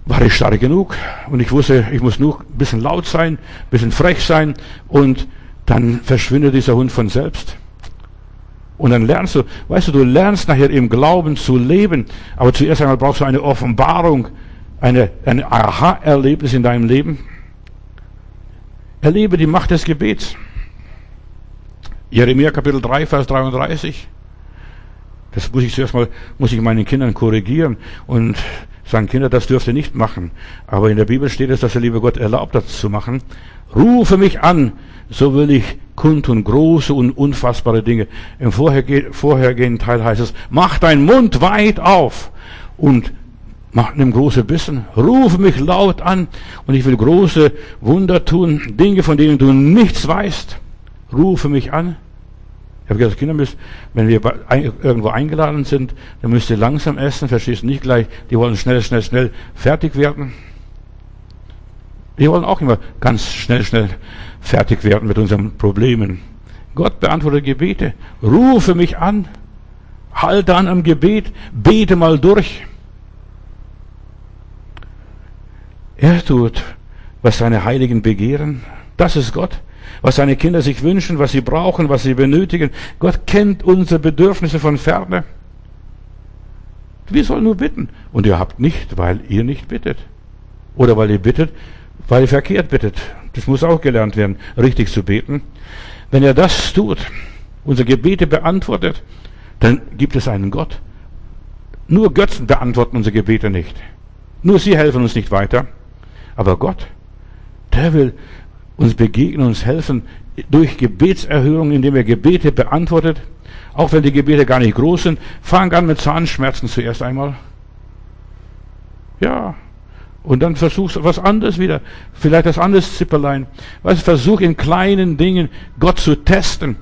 war ich stark genug und ich wusste, ich muss nur ein bisschen laut sein, ein bisschen frech sein und dann verschwindet dieser Hund von selbst. Und dann lernst du, weißt du, du lernst nachher im Glauben zu leben, aber zuerst einmal brauchst du eine Offenbarung, eine, ein Aha-Erlebnis in deinem Leben. Erlebe die Macht des Gebets. Jeremia Kapitel 3, Vers 33. Das muss ich zuerst mal, muss ich meinen Kindern korrigieren und sagen, Kinder, das dürft ihr nicht machen. Aber in der Bibel steht es, dass der liebe Gott erlaubt, das zu machen. Rufe mich an, so will ich kundtun große und unfassbare Dinge. Im vorhergehenden Teil heißt es, mach deinen Mund weit auf und mach nimm große Bissen, rufe mich laut an und ich will große Wunder tun, Dinge, von denen du nichts weißt. Rufe mich an. Ich habe gesagt, Kinder müssen, wenn wir irgendwo eingeladen sind, dann müsst ihr langsam essen, verstehst du nicht gleich, die wollen schnell, schnell, schnell fertig werden. Wir wollen auch immer ganz schnell, schnell fertig werden mit unseren Problemen. Gott beantwortet Gebete. Rufe mich an. Halte an am Gebet. Bete mal durch. Er tut, was seine Heiligen begehren. Das ist Gott was seine Kinder sich wünschen, was sie brauchen, was sie benötigen. Gott kennt unsere Bedürfnisse von ferne. Wir sollen nur bitten. Und ihr habt nicht, weil ihr nicht bittet. Oder weil ihr bittet, weil ihr verkehrt bittet. Das muss auch gelernt werden, richtig zu beten. Wenn er das tut, unsere Gebete beantwortet, dann gibt es einen Gott. Nur Götzen beantworten unsere Gebete nicht. Nur sie helfen uns nicht weiter. Aber Gott, der will uns begegnen, uns helfen durch Gebetserhörung, indem er Gebete beantwortet. Auch wenn die Gebete gar nicht groß sind. Fang an mit Zahnschmerzen zuerst einmal. Ja. Und dann versuchst du was anderes wieder. Vielleicht das anderes Zipperlein. Weißt versuch in kleinen Dingen Gott zu testen.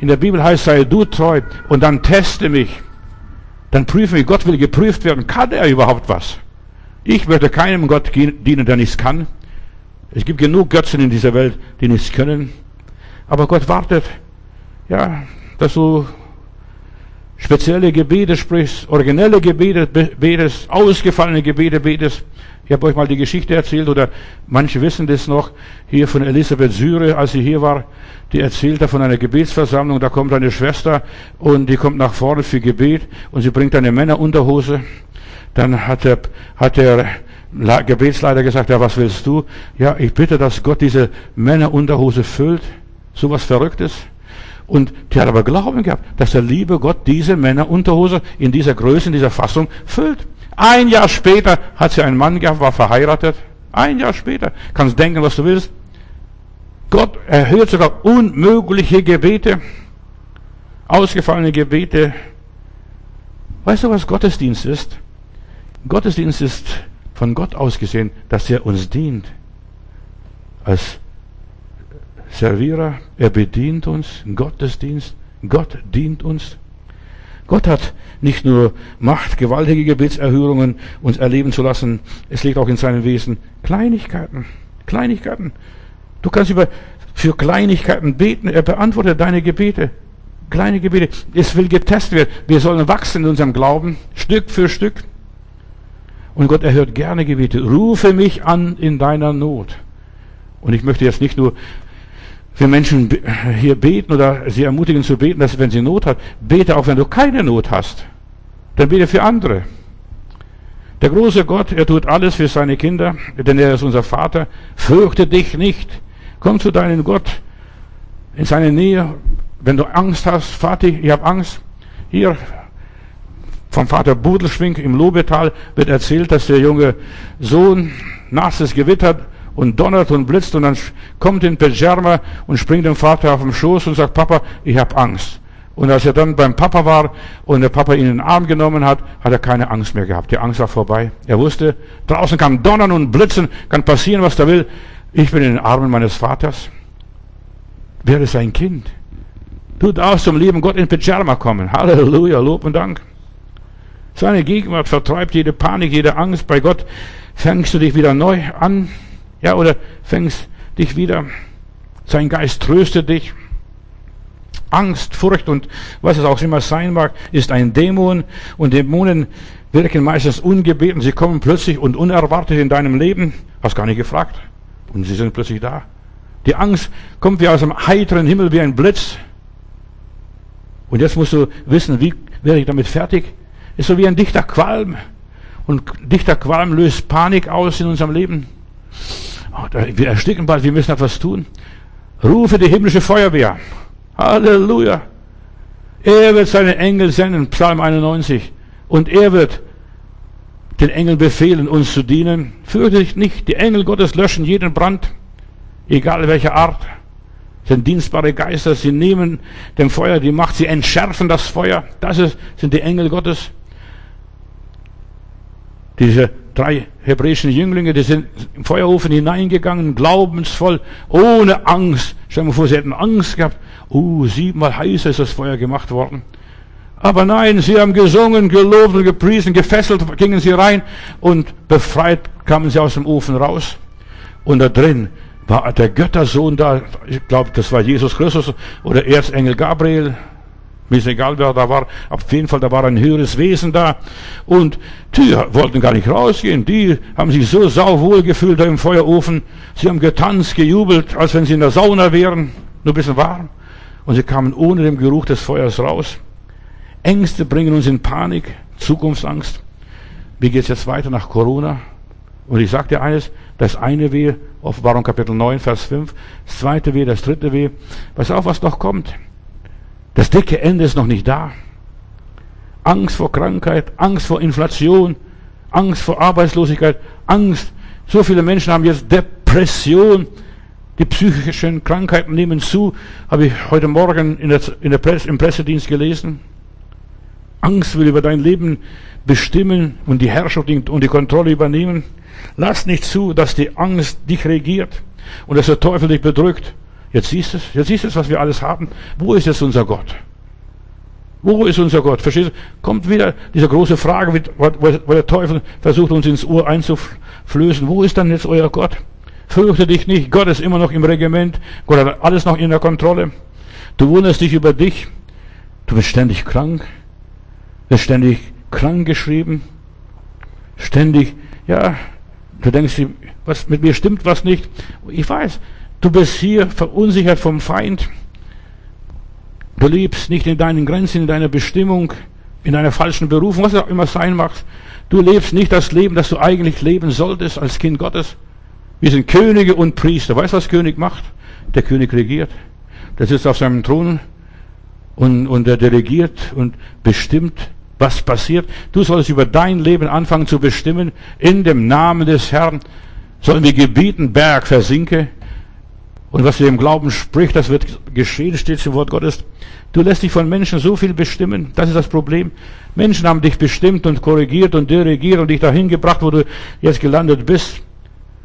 In der Bibel heißt, sei du treu und dann teste mich. Dann prüfe mich. Gott will geprüft werden. Kann er überhaupt was? Ich möchte keinem Gott dienen, der nichts kann. Es gibt genug Götzen in dieser Welt, die nichts können. Aber Gott wartet, ja, dass du spezielle Gebete sprichst, originelle Gebete betest, ausgefallene Gebete betest. Ich habe euch mal die Geschichte erzählt, oder manche wissen das noch, hier von Elisabeth Syre, als sie hier war, die erzählte von einer Gebetsversammlung, da kommt eine Schwester und die kommt nach vorne für Gebet und sie bringt eine Männerunterhose. Dann hat der, hat der Gebetsleiter gesagt, ja, was willst du? Ja, ich bitte, dass Gott diese Männerunterhose füllt. So was Verrücktes. Und die hat aber Glauben gehabt, dass der liebe Gott diese Männerunterhose in dieser Größe, in dieser Fassung füllt. Ein Jahr später hat sie einen Mann gehabt, war verheiratet. Ein Jahr später. Kannst denken, was du willst. Gott erhört sogar unmögliche Gebete. Ausgefallene Gebete. Weißt du, was Gottesdienst ist? Gottesdienst ist von Gott aus gesehen, dass er uns dient. Als Servierer, er bedient uns, Gottesdienst, Gott dient uns. Gott hat nicht nur Macht, gewaltige Gebetserhörungen uns erleben zu lassen, es liegt auch in seinem Wesen Kleinigkeiten. Kleinigkeiten. Du kannst über, für Kleinigkeiten beten, er beantwortet deine Gebete. Kleine Gebete. Es will getestet werden. Wir sollen wachsen in unserem Glauben, Stück für Stück. Und Gott erhört gerne Gebete. Rufe mich an in deiner Not. Und ich möchte jetzt nicht nur für Menschen hier beten oder sie ermutigen zu beten, dass wenn sie Not hat, bete auch, wenn du keine Not hast. Dann bete für andere. Der große Gott, er tut alles für seine Kinder, denn er ist unser Vater. Fürchte dich nicht. Komm zu deinem Gott in seine Nähe. Wenn du Angst hast, Vater, ich habe Angst. Hier vom Vater Budelschwink im Lobetal wird erzählt, dass der junge Sohn nasses Gewitter und donnert und blitzt und dann kommt in Pyjama und springt dem Vater auf den Schoß und sagt, Papa, ich habe Angst. Und als er dann beim Papa war und der Papa ihn in den Arm genommen hat, hat er keine Angst mehr gehabt. Die Angst war vorbei. Er wusste, draußen kann donnern und blitzen, kann passieren, was da will. Ich bin in den Armen meines Vaters. Wer ist sein Kind? Du darfst zum lieben Gott in Pyjama kommen. Halleluja, Lob und Dank. Seine Gegenwart vertreibt jede Panik, jede Angst. Bei Gott fängst du dich wieder neu an. Ja, oder fängst dich wieder. Sein Geist tröstet dich. Angst, Furcht und was es auch immer sein mag, ist ein Dämon. Und Dämonen wirken meistens ungebeten. Sie kommen plötzlich und unerwartet in deinem Leben. Hast gar nicht gefragt. Und sie sind plötzlich da. Die Angst kommt wie aus dem heiteren Himmel wie ein Blitz. Und jetzt musst du wissen, wie werde ich damit fertig? Ist so wie ein dichter Qualm. Und dichter Qualm löst Panik aus in unserem Leben. Oh, wir ersticken bald, wir müssen etwas tun. Rufe die himmlische Feuerwehr. Halleluja. Er wird seine Engel senden, Psalm 91. Und er wird den Engeln befehlen, uns zu dienen. Fürchte dich nicht, die Engel Gottes löschen jeden Brand, egal welcher Art. Sind dienstbare Geister, sie nehmen dem Feuer die Macht, sie entschärfen das Feuer. Das ist, sind die Engel Gottes. Diese drei hebräischen Jünglinge, die sind im Feuerofen hineingegangen, glaubensvoll, ohne Angst. Stell dir vor, sie hätten Angst gehabt. Oh, siebenmal heißer ist das Feuer gemacht worden. Aber nein, sie haben gesungen, gelobt und gepriesen, gefesselt gingen sie rein und befreit kamen sie aus dem Ofen raus. Und da drin war der Göttersohn da, ich glaube, das war Jesus Christus oder Erzengel Gabriel, mir ist egal, wer da war. Auf jeden Fall, da war ein höheres Wesen da. Und die wollten gar nicht rausgehen. Die haben sich so sauwohl gefühlt da im Feuerofen. Sie haben getanzt, gejubelt, als wenn sie in der Sauna wären. Nur ein bisschen warm. Und sie kamen ohne den Geruch des Feuers raus. Ängste bringen uns in Panik, Zukunftsangst. Wie geht es jetzt weiter nach Corona? Und ich sage dir eines, das eine Weh, Offenbarung Kapitel 9, Vers 5, das zweite Weh, das dritte Weh, pass auf, was noch kommt. Das dicke Ende ist noch nicht da. Angst vor Krankheit, Angst vor Inflation, Angst vor Arbeitslosigkeit, Angst. So viele Menschen haben jetzt Depression. Die psychischen Krankheiten nehmen zu, habe ich heute Morgen in der, in der Presse, im Pressedienst gelesen. Angst will über dein Leben bestimmen und die Herrschaft und die Kontrolle übernehmen. Lass nicht zu, dass die Angst dich regiert und dass der Teufel dich bedrückt. Jetzt siehst du es, jetzt siehst du es, was wir alles haben. Wo ist jetzt unser Gott? Wo ist unser Gott? Verstehst du? Kommt wieder diese große Frage, wo der Teufel versucht, uns ins Ohr einzuflößen. Wo ist dann jetzt euer Gott? Fürchte dich nicht, Gott ist immer noch im Regiment, Gott hat alles noch in der Kontrolle. Du wunderst dich über dich, du bist ständig krank, bist ständig krank geschrieben, ständig, ja, du denkst, was mit mir stimmt was nicht. Ich weiß, Du bist hier verunsichert vom Feind. Du lebst nicht in deinen Grenzen, in deiner Bestimmung, in deiner falschen Berufung, was auch immer sein mag. Du lebst nicht das Leben, das du eigentlich leben solltest als Kind Gottes. Wir sind Könige und Priester. Weißt du, was König macht? Der König regiert. Der sitzt auf seinem Thron und, und er delegiert und bestimmt, was passiert. Du sollst über dein Leben anfangen zu bestimmen. In dem Namen des Herrn sollen wir gebieten, Berg versinke, Und was du im Glauben sprichst, das wird geschehen, steht im Wort Gottes. Du lässt dich von Menschen so viel bestimmen. Das ist das Problem. Menschen haben dich bestimmt und korrigiert und dirigiert und dich dahin gebracht, wo du jetzt gelandet bist.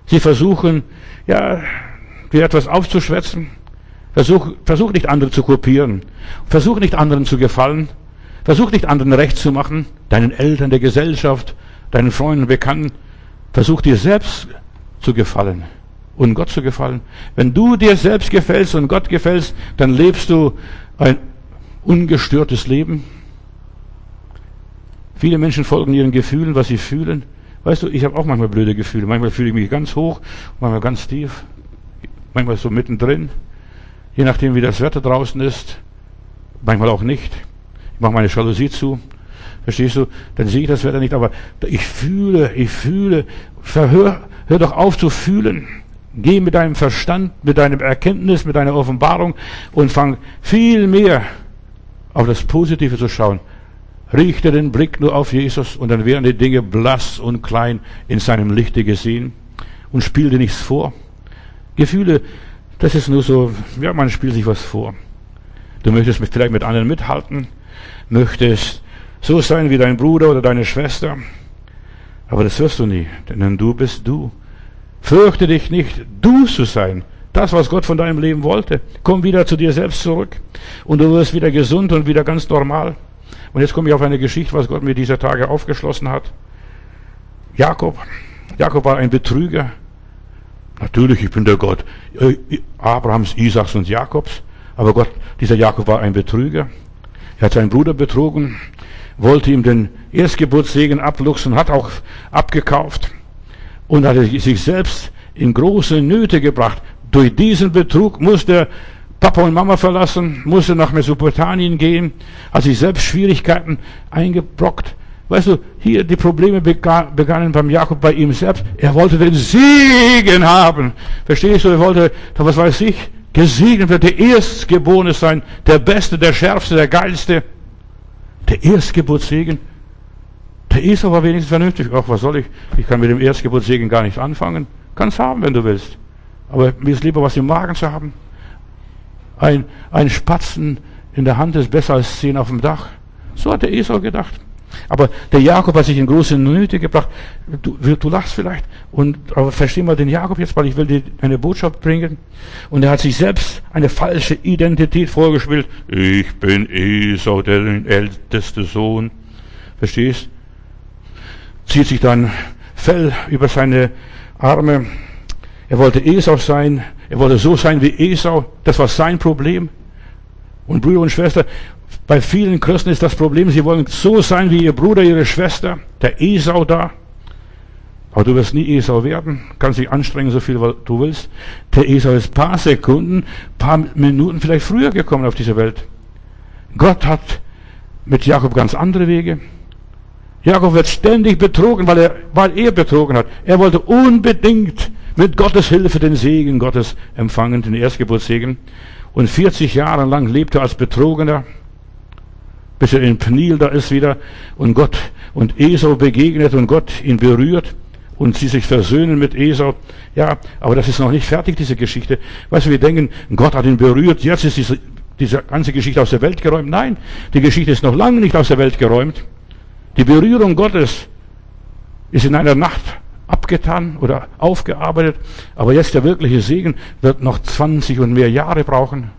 Sie versuchen, ja, dir etwas aufzuschwätzen. Versuch, versuch nicht andere zu kopieren. Versuch nicht anderen zu gefallen. Versuch nicht anderen recht zu machen. Deinen Eltern, der Gesellschaft, deinen Freunden, Bekannten. Versuch dir selbst zu gefallen und Gott zu gefallen. Wenn du dir selbst gefällst und Gott gefällst, dann lebst du ein ungestörtes Leben. Viele Menschen folgen ihren Gefühlen, was sie fühlen. Weißt du, ich habe auch manchmal blöde Gefühle. Manchmal fühle ich mich ganz hoch, manchmal ganz tief, manchmal so mittendrin. Je nachdem, wie das Wetter draußen ist. Manchmal auch nicht. Ich mache meine Jalousie zu. Verstehst du? Dann sehe ich das Wetter nicht, aber ich fühle, ich fühle. Verhör, hör doch auf zu fühlen. Geh mit deinem Verstand, mit deinem Erkenntnis, mit deiner Offenbarung und fang viel mehr auf das Positive zu schauen. Richte den Blick nur auf Jesus und dann werden die Dinge blass und klein in seinem Lichte gesehen und spiel dir nichts vor. Gefühle, das ist nur so, ja, man spielt sich was vor. Du möchtest vielleicht mit anderen mithalten, möchtest so sein wie dein Bruder oder deine Schwester, aber das wirst du nie, denn du bist du. Fürchte dich nicht, du zu sein. Das, was Gott von deinem Leben wollte. Komm wieder zu dir selbst zurück und du wirst wieder gesund und wieder ganz normal. Und jetzt komme ich auf eine Geschichte, was Gott mir dieser Tage aufgeschlossen hat. Jakob. Jakob war ein Betrüger. Natürlich, ich bin der Gott äh, Abrahams, Isaaks und Jakobs. Aber Gott, dieser Jakob war ein Betrüger. Er hat seinen Bruder betrogen, wollte ihm den Erstgeburtssegen abluchsen, hat auch abgekauft und hat sich selbst in große Nöte gebracht. Durch diesen Betrug musste Papa und Mama verlassen, musste nach Mesopotamien gehen, hat sich selbst Schwierigkeiten eingebrockt. Weißt du, hier die Probleme begannen beim Jakob bei ihm selbst. Er wollte den Segen haben. Verstehst du? Er wollte, was weiß ich, gesegnet wird, der Erstgeborene sein, der Beste, der Schärfste, der Geilste. Der Erstgeburtssegen. Der Esau war wenigstens vernünftig. Ach, was soll ich? Ich kann mit dem Erstgeburtssegen gar nichts anfangen. Kannst haben, wenn du willst. Aber mir ist lieber, was im Magen zu haben. Ein, ein Spatzen in der Hand ist besser als zehn auf dem Dach. So hat der Esau gedacht. Aber der Jakob hat sich in große Nöte gebracht. Du, du lachst vielleicht. Und, aber versteh mal den Jakob jetzt, weil ich will dir eine Botschaft bringen. Und er hat sich selbst eine falsche Identität vorgespielt. Ich bin Esau, der älteste Sohn. Verstehst? Zieht sich dann Fell über seine Arme. Er wollte Esau sein. Er wollte so sein wie Esau. Das war sein Problem. Und Brüder und Schwester, bei vielen Christen ist das Problem, sie wollen so sein wie ihr Bruder, ihre Schwester, der Esau da. Aber du wirst nie Esau werden, kannst dich anstrengen, so viel du willst. Der Esau ist paar Sekunden, paar Minuten vielleicht früher gekommen auf diese Welt. Gott hat mit Jakob ganz andere Wege. Jakob wird ständig betrogen, weil er, weil er betrogen hat. Er wollte unbedingt mit Gottes Hilfe den Segen Gottes empfangen, den Erstgeburtssegen. Und 40 Jahre lang lebte er als Betrogener, bis er in Pnil da ist wieder und Gott und Esau begegnet und Gott ihn berührt und sie sich versöhnen mit Esau. Ja, aber das ist noch nicht fertig, diese Geschichte. Weißt du, wir denken, Gott hat ihn berührt, jetzt ist diese, diese ganze Geschichte aus der Welt geräumt. Nein, die Geschichte ist noch lange nicht aus der Welt geräumt. Die Berührung Gottes ist in einer Nacht abgetan oder aufgearbeitet, aber jetzt der wirkliche Segen wird noch 20 und mehr Jahre brauchen,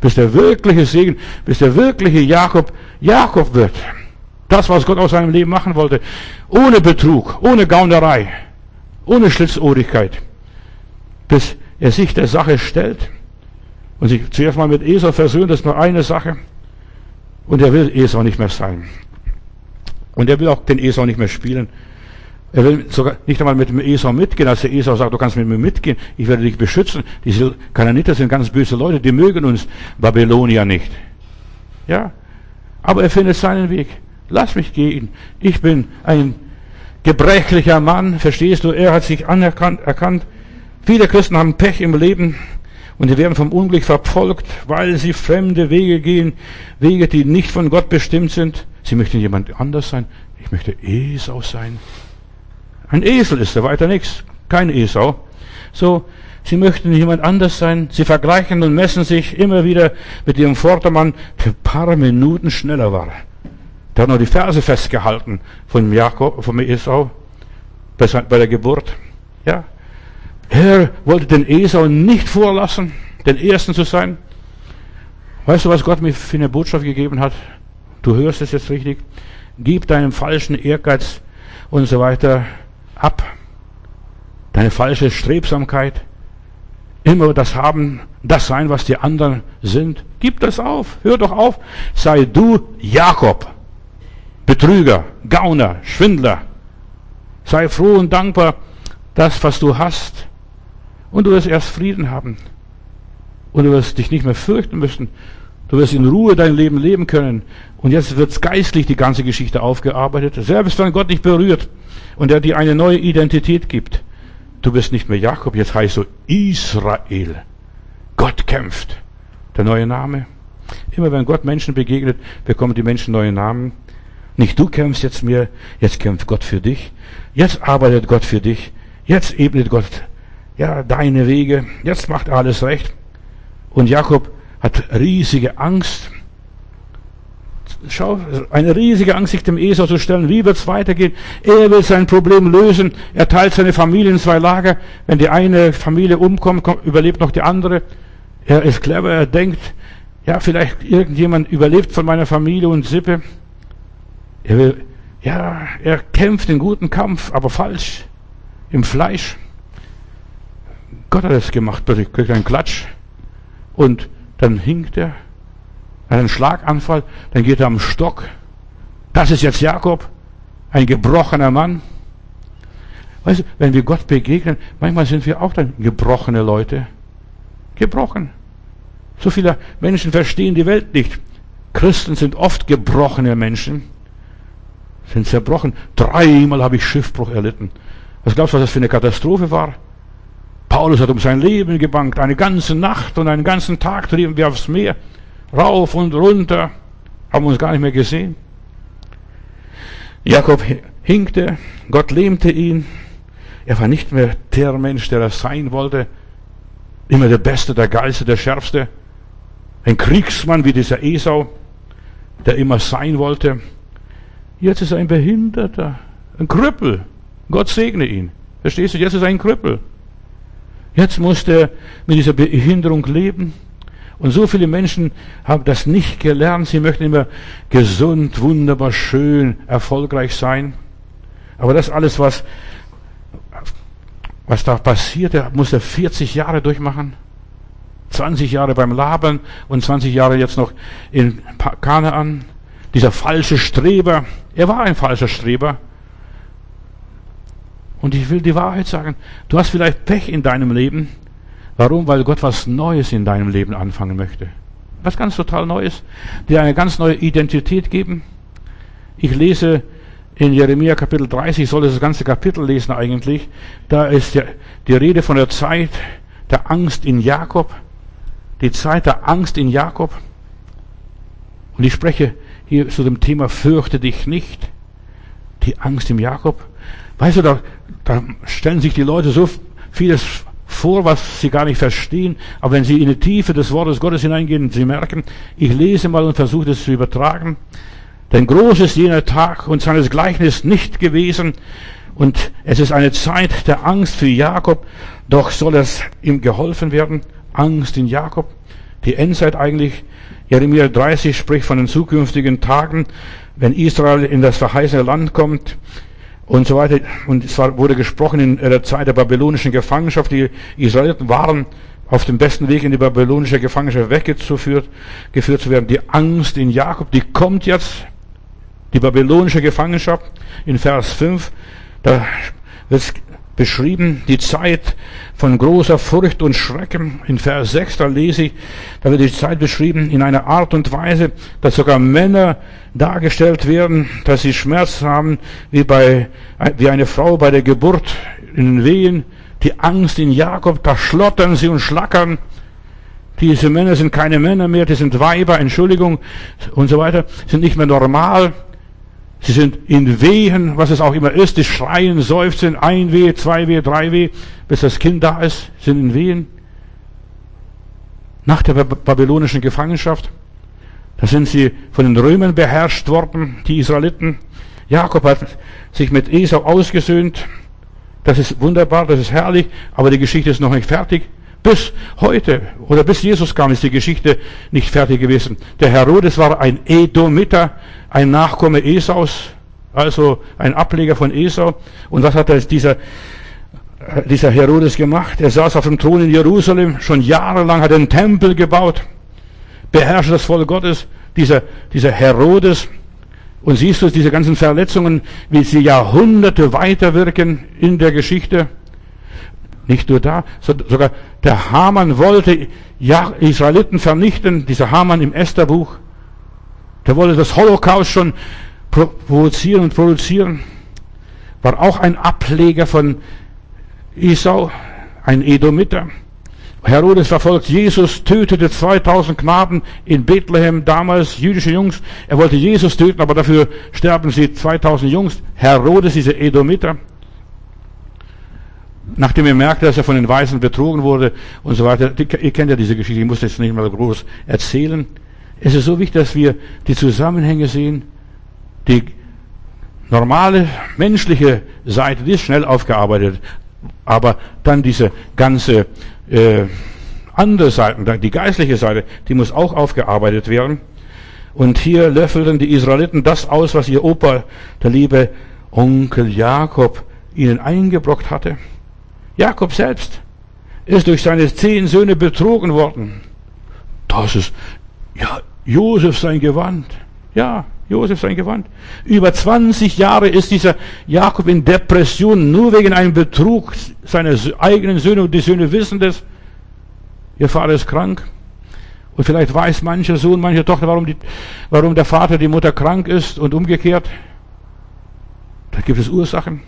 bis der wirkliche Segen, bis der wirkliche Jakob Jakob wird. Das, was Gott aus seinem Leben machen wollte, ohne Betrug, ohne Gaunerei, ohne Schlitzohrigkeit, bis er sich der Sache stellt und sich zuerst mal mit Esau versöhnt, das ist nur eine Sache, und er will Esau nicht mehr sein. Und er will auch den Esau nicht mehr spielen. Er will sogar nicht einmal mit dem Esau mitgehen, als der Esau sagt, du kannst mit mir mitgehen, ich werde dich beschützen. Diese Kananiter sind ganz böse Leute, die mögen uns Babylonier nicht. Ja? Aber er findet seinen Weg. Lass mich gehen. Ich bin ein gebrechlicher Mann, verstehst du? Er hat sich anerkannt, erkannt. Viele Christen haben Pech im Leben und sie werden vom Unglück verfolgt, weil sie fremde Wege gehen, Wege, die nicht von Gott bestimmt sind. Sie möchten jemand anders sein. Ich möchte Esau sein. Ein Esel ist er, weiter nichts. Kein Esau. So, Sie möchten jemand anders sein. Sie vergleichen und messen sich immer wieder mit ihrem Vordermann, der ein paar Minuten schneller war. Der hat noch die Ferse festgehalten von Jakob, von Esau, bei der Geburt. Ja. Er wollte den Esau nicht vorlassen, den Ersten zu sein. Weißt du, was Gott mir für eine Botschaft gegeben hat? Du hörst es jetzt richtig. Gib deinem falschen Ehrgeiz und so weiter ab. Deine falsche Strebsamkeit. Immer das haben, das sein, was die anderen sind. Gib das auf. Hör doch auf. Sei du Jakob. Betrüger, Gauner, Schwindler. Sei froh und dankbar, das, was du hast. Und du wirst erst Frieden haben. Und du wirst dich nicht mehr fürchten müssen. Du wirst in Ruhe dein Leben leben können. Und jetzt wird geistlich die ganze Geschichte aufgearbeitet. Selbst wenn Gott dich berührt und er dir eine neue Identität gibt. Du bist nicht mehr Jakob, jetzt heißt du Israel. Gott kämpft. Der neue Name. Immer wenn Gott Menschen begegnet, bekommen die Menschen neue Namen. Nicht du kämpfst jetzt mehr, jetzt kämpft Gott für dich. Jetzt arbeitet Gott für dich. Jetzt ebnet Gott ja deine Wege. Jetzt macht alles recht. Und Jakob hat riesige Angst. Schau, eine riesige Angst, sich dem Esau zu stellen. Wie wird es weitergehen? Er will sein Problem lösen. Er teilt seine Familie in zwei Lager. Wenn die eine Familie umkommt, überlebt noch die andere. Er ist clever. Er denkt, ja, vielleicht irgendjemand überlebt von meiner Familie und Sippe. Er will, ja, er kämpft den guten Kampf, aber falsch. Im Fleisch. Gott hat es gemacht. Plötzlich kriegt einen Klatsch. Und dann hinkt er, hat einen Schlaganfall, dann geht er am Stock. Das ist jetzt Jakob, ein gebrochener Mann. Weißt du, wenn wir Gott begegnen, manchmal sind wir auch dann gebrochene Leute. Gebrochen. So viele Menschen verstehen die Welt nicht. Christen sind oft gebrochene Menschen. Sind zerbrochen. Dreimal habe ich Schiffbruch erlitten. Was glaubst du, was das für eine Katastrophe war? Paulus hat um sein Leben gebankt. Eine ganze Nacht und einen ganzen Tag trieben wir aufs Meer. Rauf und runter. Haben uns gar nicht mehr gesehen. Jakob hinkte. Gott lähmte ihn. Er war nicht mehr der Mensch, der er sein wollte. Immer der Beste, der Geilste, der Schärfste. Ein Kriegsmann wie dieser Esau, der immer sein wollte. Jetzt ist er ein Behinderter, ein Krüppel. Gott segne ihn. Verstehst du? Jetzt ist er ein Krüppel. Jetzt musste er mit dieser Behinderung leben. Und so viele Menschen haben das nicht gelernt. Sie möchten immer gesund, wunderbar, schön, erfolgreich sein. Aber das alles, was, was da passiert, er musste 40 Jahre durchmachen. 20 Jahre beim Labern und 20 Jahre jetzt noch in Kanaan. Dieser falsche Streber. Er war ein falscher Streber. Und ich will die Wahrheit sagen, du hast vielleicht Pech in deinem Leben. Warum? Weil Gott was Neues in deinem Leben anfangen möchte. Was ganz total Neues. Dir eine ganz neue Identität geben. Ich lese in Jeremia Kapitel 30, ich soll das ganze Kapitel lesen eigentlich. Da ist die Rede von der Zeit der Angst in Jakob. Die Zeit der Angst in Jakob. Und ich spreche hier zu dem Thema Fürchte dich nicht. Die Angst im Jakob. Weißt du, da, da stellen sich die Leute so vieles vor, was sie gar nicht verstehen. Aber wenn sie in die Tiefe des Wortes Gottes hineingehen, sie merken, ich lese mal und versuche das zu übertragen. Denn groß ist jener Tag und seines Gleichnis nicht gewesen. Und es ist eine Zeit der Angst für Jakob. Doch soll es ihm geholfen werden. Angst in Jakob. Die Endzeit eigentlich. Jeremia 30 spricht von den zukünftigen Tagen, wenn Israel in das verheißene Land kommt und so weiter. Und es wurde gesprochen in der Zeit der babylonischen Gefangenschaft. Die Israeliten waren auf dem besten Weg in die babylonische Gefangenschaft weggeführt geführt zu werden. Die Angst in Jakob, die kommt jetzt. Die babylonische Gefangenschaft in Vers 5. Da wird beschrieben, die Zeit von großer Furcht und Schrecken. In Vers 6, da lese ich, da wird die Zeit beschrieben in einer Art und Weise, dass sogar Männer dargestellt werden, dass sie Schmerz haben, wie bei, wie eine Frau bei der Geburt in Wehen. Die Angst in Jakob, da schlottern sie und schlackern. Diese Männer sind keine Männer mehr, die sind Weiber, Entschuldigung, und so weiter, sind nicht mehr normal, Sie sind in Wehen, was es auch immer ist. Die schreien, seufzen, ein Weh, zwei Weh, drei Weh, bis das Kind da ist, sind in Wehen. Nach der babylonischen Gefangenschaft, da sind sie von den Römern beherrscht worden, die Israeliten. Jakob hat sich mit Esau ausgesöhnt. Das ist wunderbar, das ist herrlich, aber die Geschichte ist noch nicht fertig. Bis heute oder bis Jesus kam, ist die Geschichte nicht fertig gewesen. Der Herodes war ein Edomiter, ein Nachkomme Esaus, also ein Ableger von Esau. Und was hat dieser, dieser Herodes gemacht? Er saß auf dem Thron in Jerusalem, schon jahrelang hat er einen Tempel gebaut, beherrschte das Volk Gottes. Dieser, dieser Herodes, und siehst du diese ganzen Verletzungen, wie sie Jahrhunderte weiterwirken in der Geschichte? Nicht nur da, sogar der Haman wollte Israeliten vernichten, dieser Haman im Estherbuch. Der wollte das Holocaust schon provozieren und produzieren. War auch ein Ableger von Esau, ein Edomiter. Herodes verfolgt Jesus, tötete 2000 Knaben in Bethlehem, damals jüdische Jungs. Er wollte Jesus töten, aber dafür sterben sie 2000 Jungs. Herodes, dieser Edomiter. Nachdem er merkte, dass er von den Weisen betrogen wurde und so weiter. Ihr kennt ja diese Geschichte, ich muss jetzt nicht mal groß erzählen. Es ist so wichtig, dass wir die Zusammenhänge sehen. Die normale menschliche Seite, die ist schnell aufgearbeitet. Aber dann diese ganze äh, andere Seite, die geistliche Seite, die muss auch aufgearbeitet werden. Und hier löffelten die Israeliten das aus, was ihr Opa, der liebe Onkel Jakob, ihnen eingebrockt hatte. Jakob selbst ist durch seine zehn Söhne betrogen worden. Das ist, ja, Josef sein Gewand. Ja, Josef sein Gewand. Über 20 Jahre ist dieser Jakob in Depression, nur wegen einem Betrug seiner eigenen Söhne und die Söhne wissen das. Ihr Vater ist krank. Und vielleicht weiß mancher Sohn, manche Tochter, warum, die, warum der Vater, die Mutter krank ist und umgekehrt. Da gibt es Ursachen.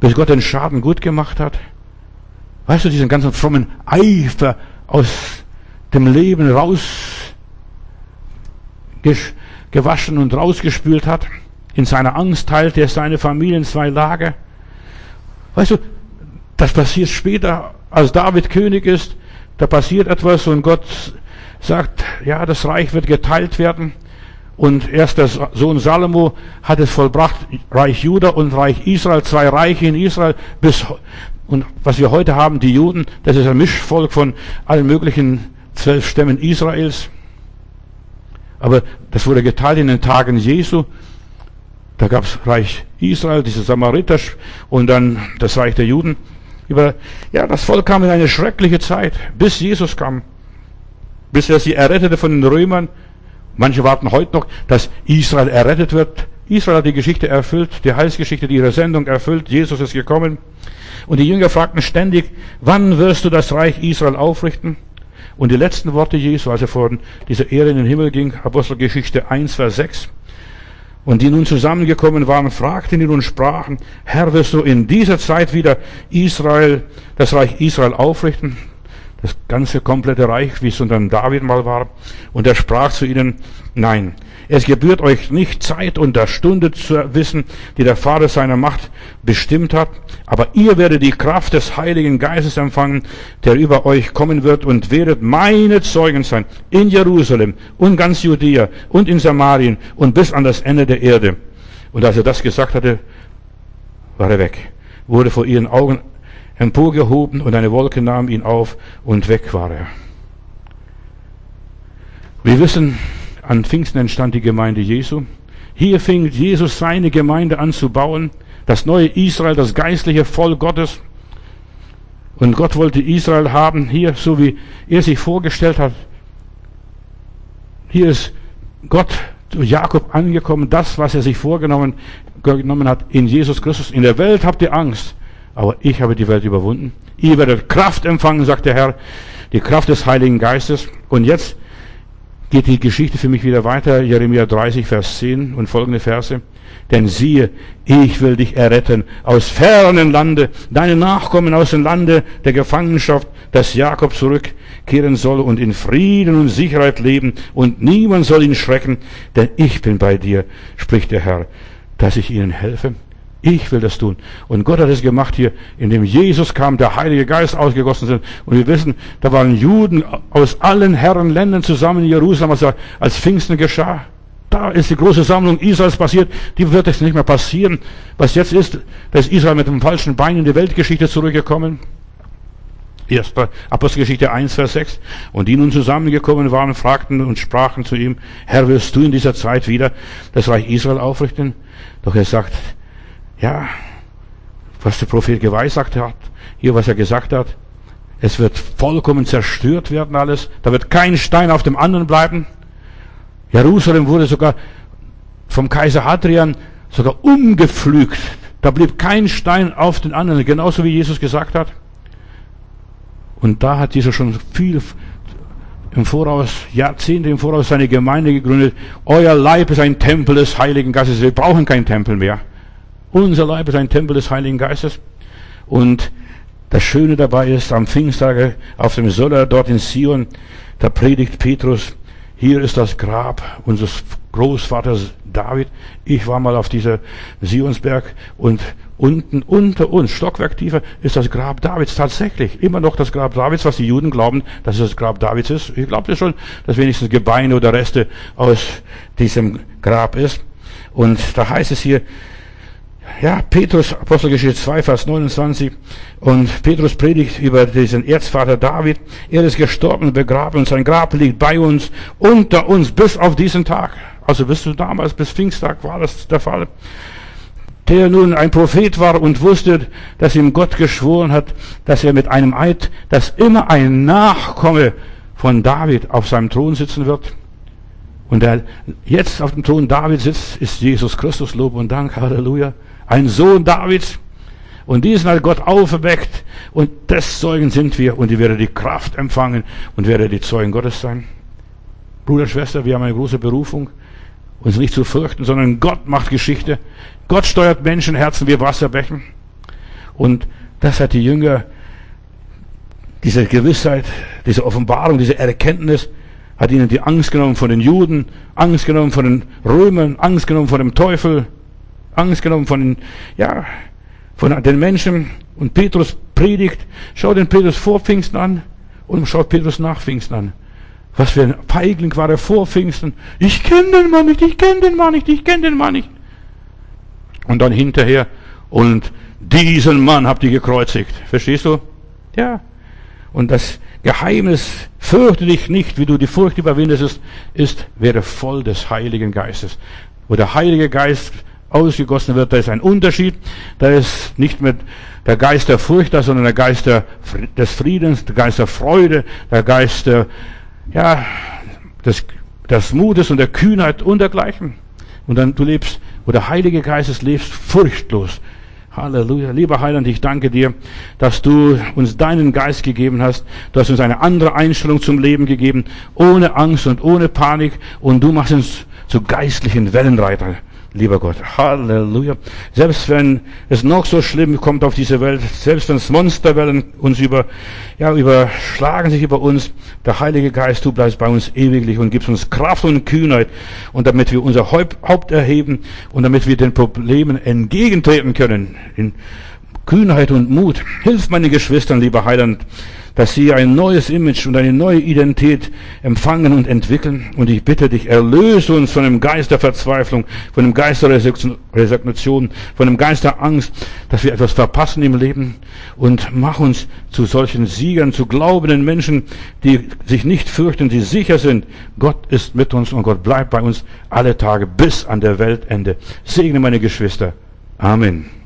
Bis Gott den Schaden gut gemacht hat. Weißt du, diesen ganzen frommen Eifer aus dem Leben raus gewaschen und rausgespült hat. In seiner Angst teilte er seine Familie in zwei Lager. Weißt du, das passiert später, als David König ist. Da passiert etwas und Gott sagt, ja, das Reich wird geteilt werden. Und erst der Sohn Salomo hat es vollbracht, Reich Juda und Reich Israel, zwei Reiche in Israel, bis, und was wir heute haben, die Juden, das ist ein Mischvolk von allen möglichen zwölf Stämmen Israels. Aber das wurde geteilt in den Tagen Jesu. Da gab es Reich Israel, diese Samariter und dann das Reich der Juden. ja, das Volk kam in eine schreckliche Zeit, bis Jesus kam. Bis er sie errettete von den Römern. Manche warten heute noch, dass Israel errettet wird. Israel hat die Geschichte erfüllt, die Heilsgeschichte, die ihre Sendung erfüllt. Jesus ist gekommen. Und die Jünger fragten ständig, wann wirst du das Reich Israel aufrichten? Und die letzten Worte Jesu, als er vor dieser Ehre in den Himmel ging, Apostelgeschichte 1, Vers 6, und die nun zusammengekommen waren, fragten ihn und sprachen, Herr, wirst du in dieser Zeit wieder Israel, das Reich Israel aufrichten? Das ganze komplette Reich, wie es unter David mal war. Und er sprach zu ihnen, nein, es gebührt euch nicht Zeit und der Stunde zu wissen, die der Vater seiner Macht bestimmt hat, aber ihr werdet die Kraft des Heiligen Geistes empfangen, der über euch kommen wird und werdet meine Zeugen sein in Jerusalem und ganz Judäa und in Samarien und bis an das Ende der Erde. Und als er das gesagt hatte, war er weg, wurde vor ihren Augen emporgehoben und eine Wolke nahm ihn auf und weg war er. Wir wissen, an Pfingsten entstand die Gemeinde Jesu. Hier fing Jesus seine Gemeinde an zu bauen. Das neue Israel, das geistliche Volk Gottes. Und Gott wollte Israel haben, hier, so wie er sich vorgestellt hat. Hier ist Gott durch Jakob angekommen, das, was er sich vorgenommen genommen hat in Jesus Christus. In der Welt habt ihr Angst, aber ich habe die Welt überwunden. Ihr werdet Kraft empfangen, sagt der Herr, die Kraft des Heiligen Geistes. Und jetzt geht die Geschichte für mich wieder weiter. Jeremia 30, Vers 10 und folgende Verse. Denn siehe, ich will dich erretten aus fernen Lande, deine Nachkommen aus dem Lande der Gefangenschaft, dass Jakob zurückkehren soll und in Frieden und Sicherheit leben und niemand soll ihn schrecken, denn ich bin bei dir, spricht der Herr, dass ich ihnen helfe. Ich will das tun. Und Gott hat es gemacht hier, indem Jesus kam, der Heilige Geist ausgegossen sind. Und wir wissen, da waren Juden aus allen Herrenländern zusammen in Jerusalem, als, Pfingsten geschah. Da ist die große Sammlung Israels passiert. Die wird jetzt nicht mehr passieren. Was jetzt ist, da ist Israel mit dem falschen Bein in die Weltgeschichte zurückgekommen. 1. Apostelgeschichte 1, Vers 6. Und die nun zusammengekommen waren, fragten und sprachen zu ihm, Herr, wirst du in dieser Zeit wieder das Reich Israel aufrichten? Doch er sagt, ja, was der Prophet geweissagt hat, hier was er gesagt hat, es wird vollkommen zerstört werden alles, da wird kein Stein auf dem anderen bleiben. Jerusalem wurde sogar vom Kaiser Hadrian sogar umgepflügt. Da blieb kein Stein auf den anderen, genauso wie Jesus gesagt hat. Und da hat Jesus schon viel im Voraus, Jahrzehnte im Voraus seine Gemeinde gegründet. Euer Leib ist ein Tempel des Heiligen Geistes. Wir brauchen keinen Tempel mehr. Unser Leib ist ein Tempel des Heiligen Geistes. Und das Schöne dabei ist, am Pfingsttage auf dem Soller dort in Sion, da predigt Petrus, hier ist das Grab unseres Großvaters David. Ich war mal auf dieser Sionsberg und unten unter uns, Stockwerk tiefer, ist das Grab Davids tatsächlich. Immer noch das Grab Davids, was die Juden glauben, dass es das Grab Davids ist. Ich glaube schon, dass wenigstens Gebeine oder Reste aus diesem Grab ist. Und da heißt es hier, ja, Petrus, Apostelgeschichte 2, Vers 29. Und Petrus predigt über diesen Erzvater David. Er ist gestorben und begraben sein Grab liegt bei uns, unter uns, bis auf diesen Tag. Also bis zu damals, bis Pfingsttag war das der Fall. Der nun ein Prophet war und wusste, dass ihm Gott geschworen hat, dass er mit einem Eid, dass immer ein Nachkomme von David auf seinem Thron sitzen wird. Und der jetzt auf dem Thron David sitzt, ist Jesus Christus, Lob und Dank, Halleluja ein Sohn Davids. Und diesen hat Gott auferweckt. Und des Zeugen sind wir. Und die werden die Kraft empfangen und werden die Zeugen Gottes sein. Bruder, Schwester, wir haben eine große Berufung. Uns nicht zu fürchten, sondern Gott macht Geschichte. Gott steuert Menschenherzen wie Wasserbächen. Und das hat die Jünger, diese Gewissheit, diese Offenbarung, diese Erkenntnis, hat ihnen die Angst genommen von den Juden, Angst genommen von den Römern, Angst genommen von dem Teufel, Angst genommen von den, ja, von den Menschen. Und Petrus predigt. Schau den Petrus vor Pfingsten an und schau Petrus nach Pfingsten an. Was für ein Feigling war er vor Pfingsten. Ich kenne den Mann nicht, ich kenne den Mann nicht, ich kenne den Mann nicht. Und dann hinterher, und diesen Mann habt ihr gekreuzigt. Verstehst du? Ja. Und das Geheimnis, fürchte dich nicht, wie du die Furcht überwindest, ist, werde voll des Heiligen Geistes. Wo der Heilige Geist ausgegossen wird, da ist ein Unterschied. Da ist nicht mehr der Geist der Furcht sondern der Geist des Friedens, der Geist der Freude, der Geist der, ja, des, des Mutes und der Kühnheit und dergleichen. Und dann du lebst, wo der Heilige Geist ist, lebst furchtlos. Halleluja. Lieber Heiland, ich danke dir, dass du uns deinen Geist gegeben hast. Du hast uns eine andere Einstellung zum Leben gegeben, ohne Angst und ohne Panik. Und du machst uns zu geistlichen Wellenreiter lieber Gott. Halleluja. Selbst wenn es noch so schlimm kommt auf diese Welt, selbst wenn Monsterwellen uns über, ja, überschlagen sich über uns, der Heilige Geist, du bleibst bei uns ewiglich und gibst uns Kraft und Kühnheit und damit wir unser Haupt erheben und damit wir den Problemen entgegentreten können in Kühnheit und Mut. Hilf meine Geschwistern, lieber Heiland, dass sie ein neues Image und eine neue Identität empfangen und entwickeln. Und ich bitte dich, erlöse uns von dem Geist der Verzweiflung, von dem Geist der Resignation, von dem Geist der Angst, dass wir etwas verpassen im Leben und mach uns zu solchen Siegern, zu glaubenden Menschen, die sich nicht fürchten, die sicher sind. Gott ist mit uns und Gott bleibt bei uns alle Tage bis an der Weltende. Segne meine Geschwister. Amen.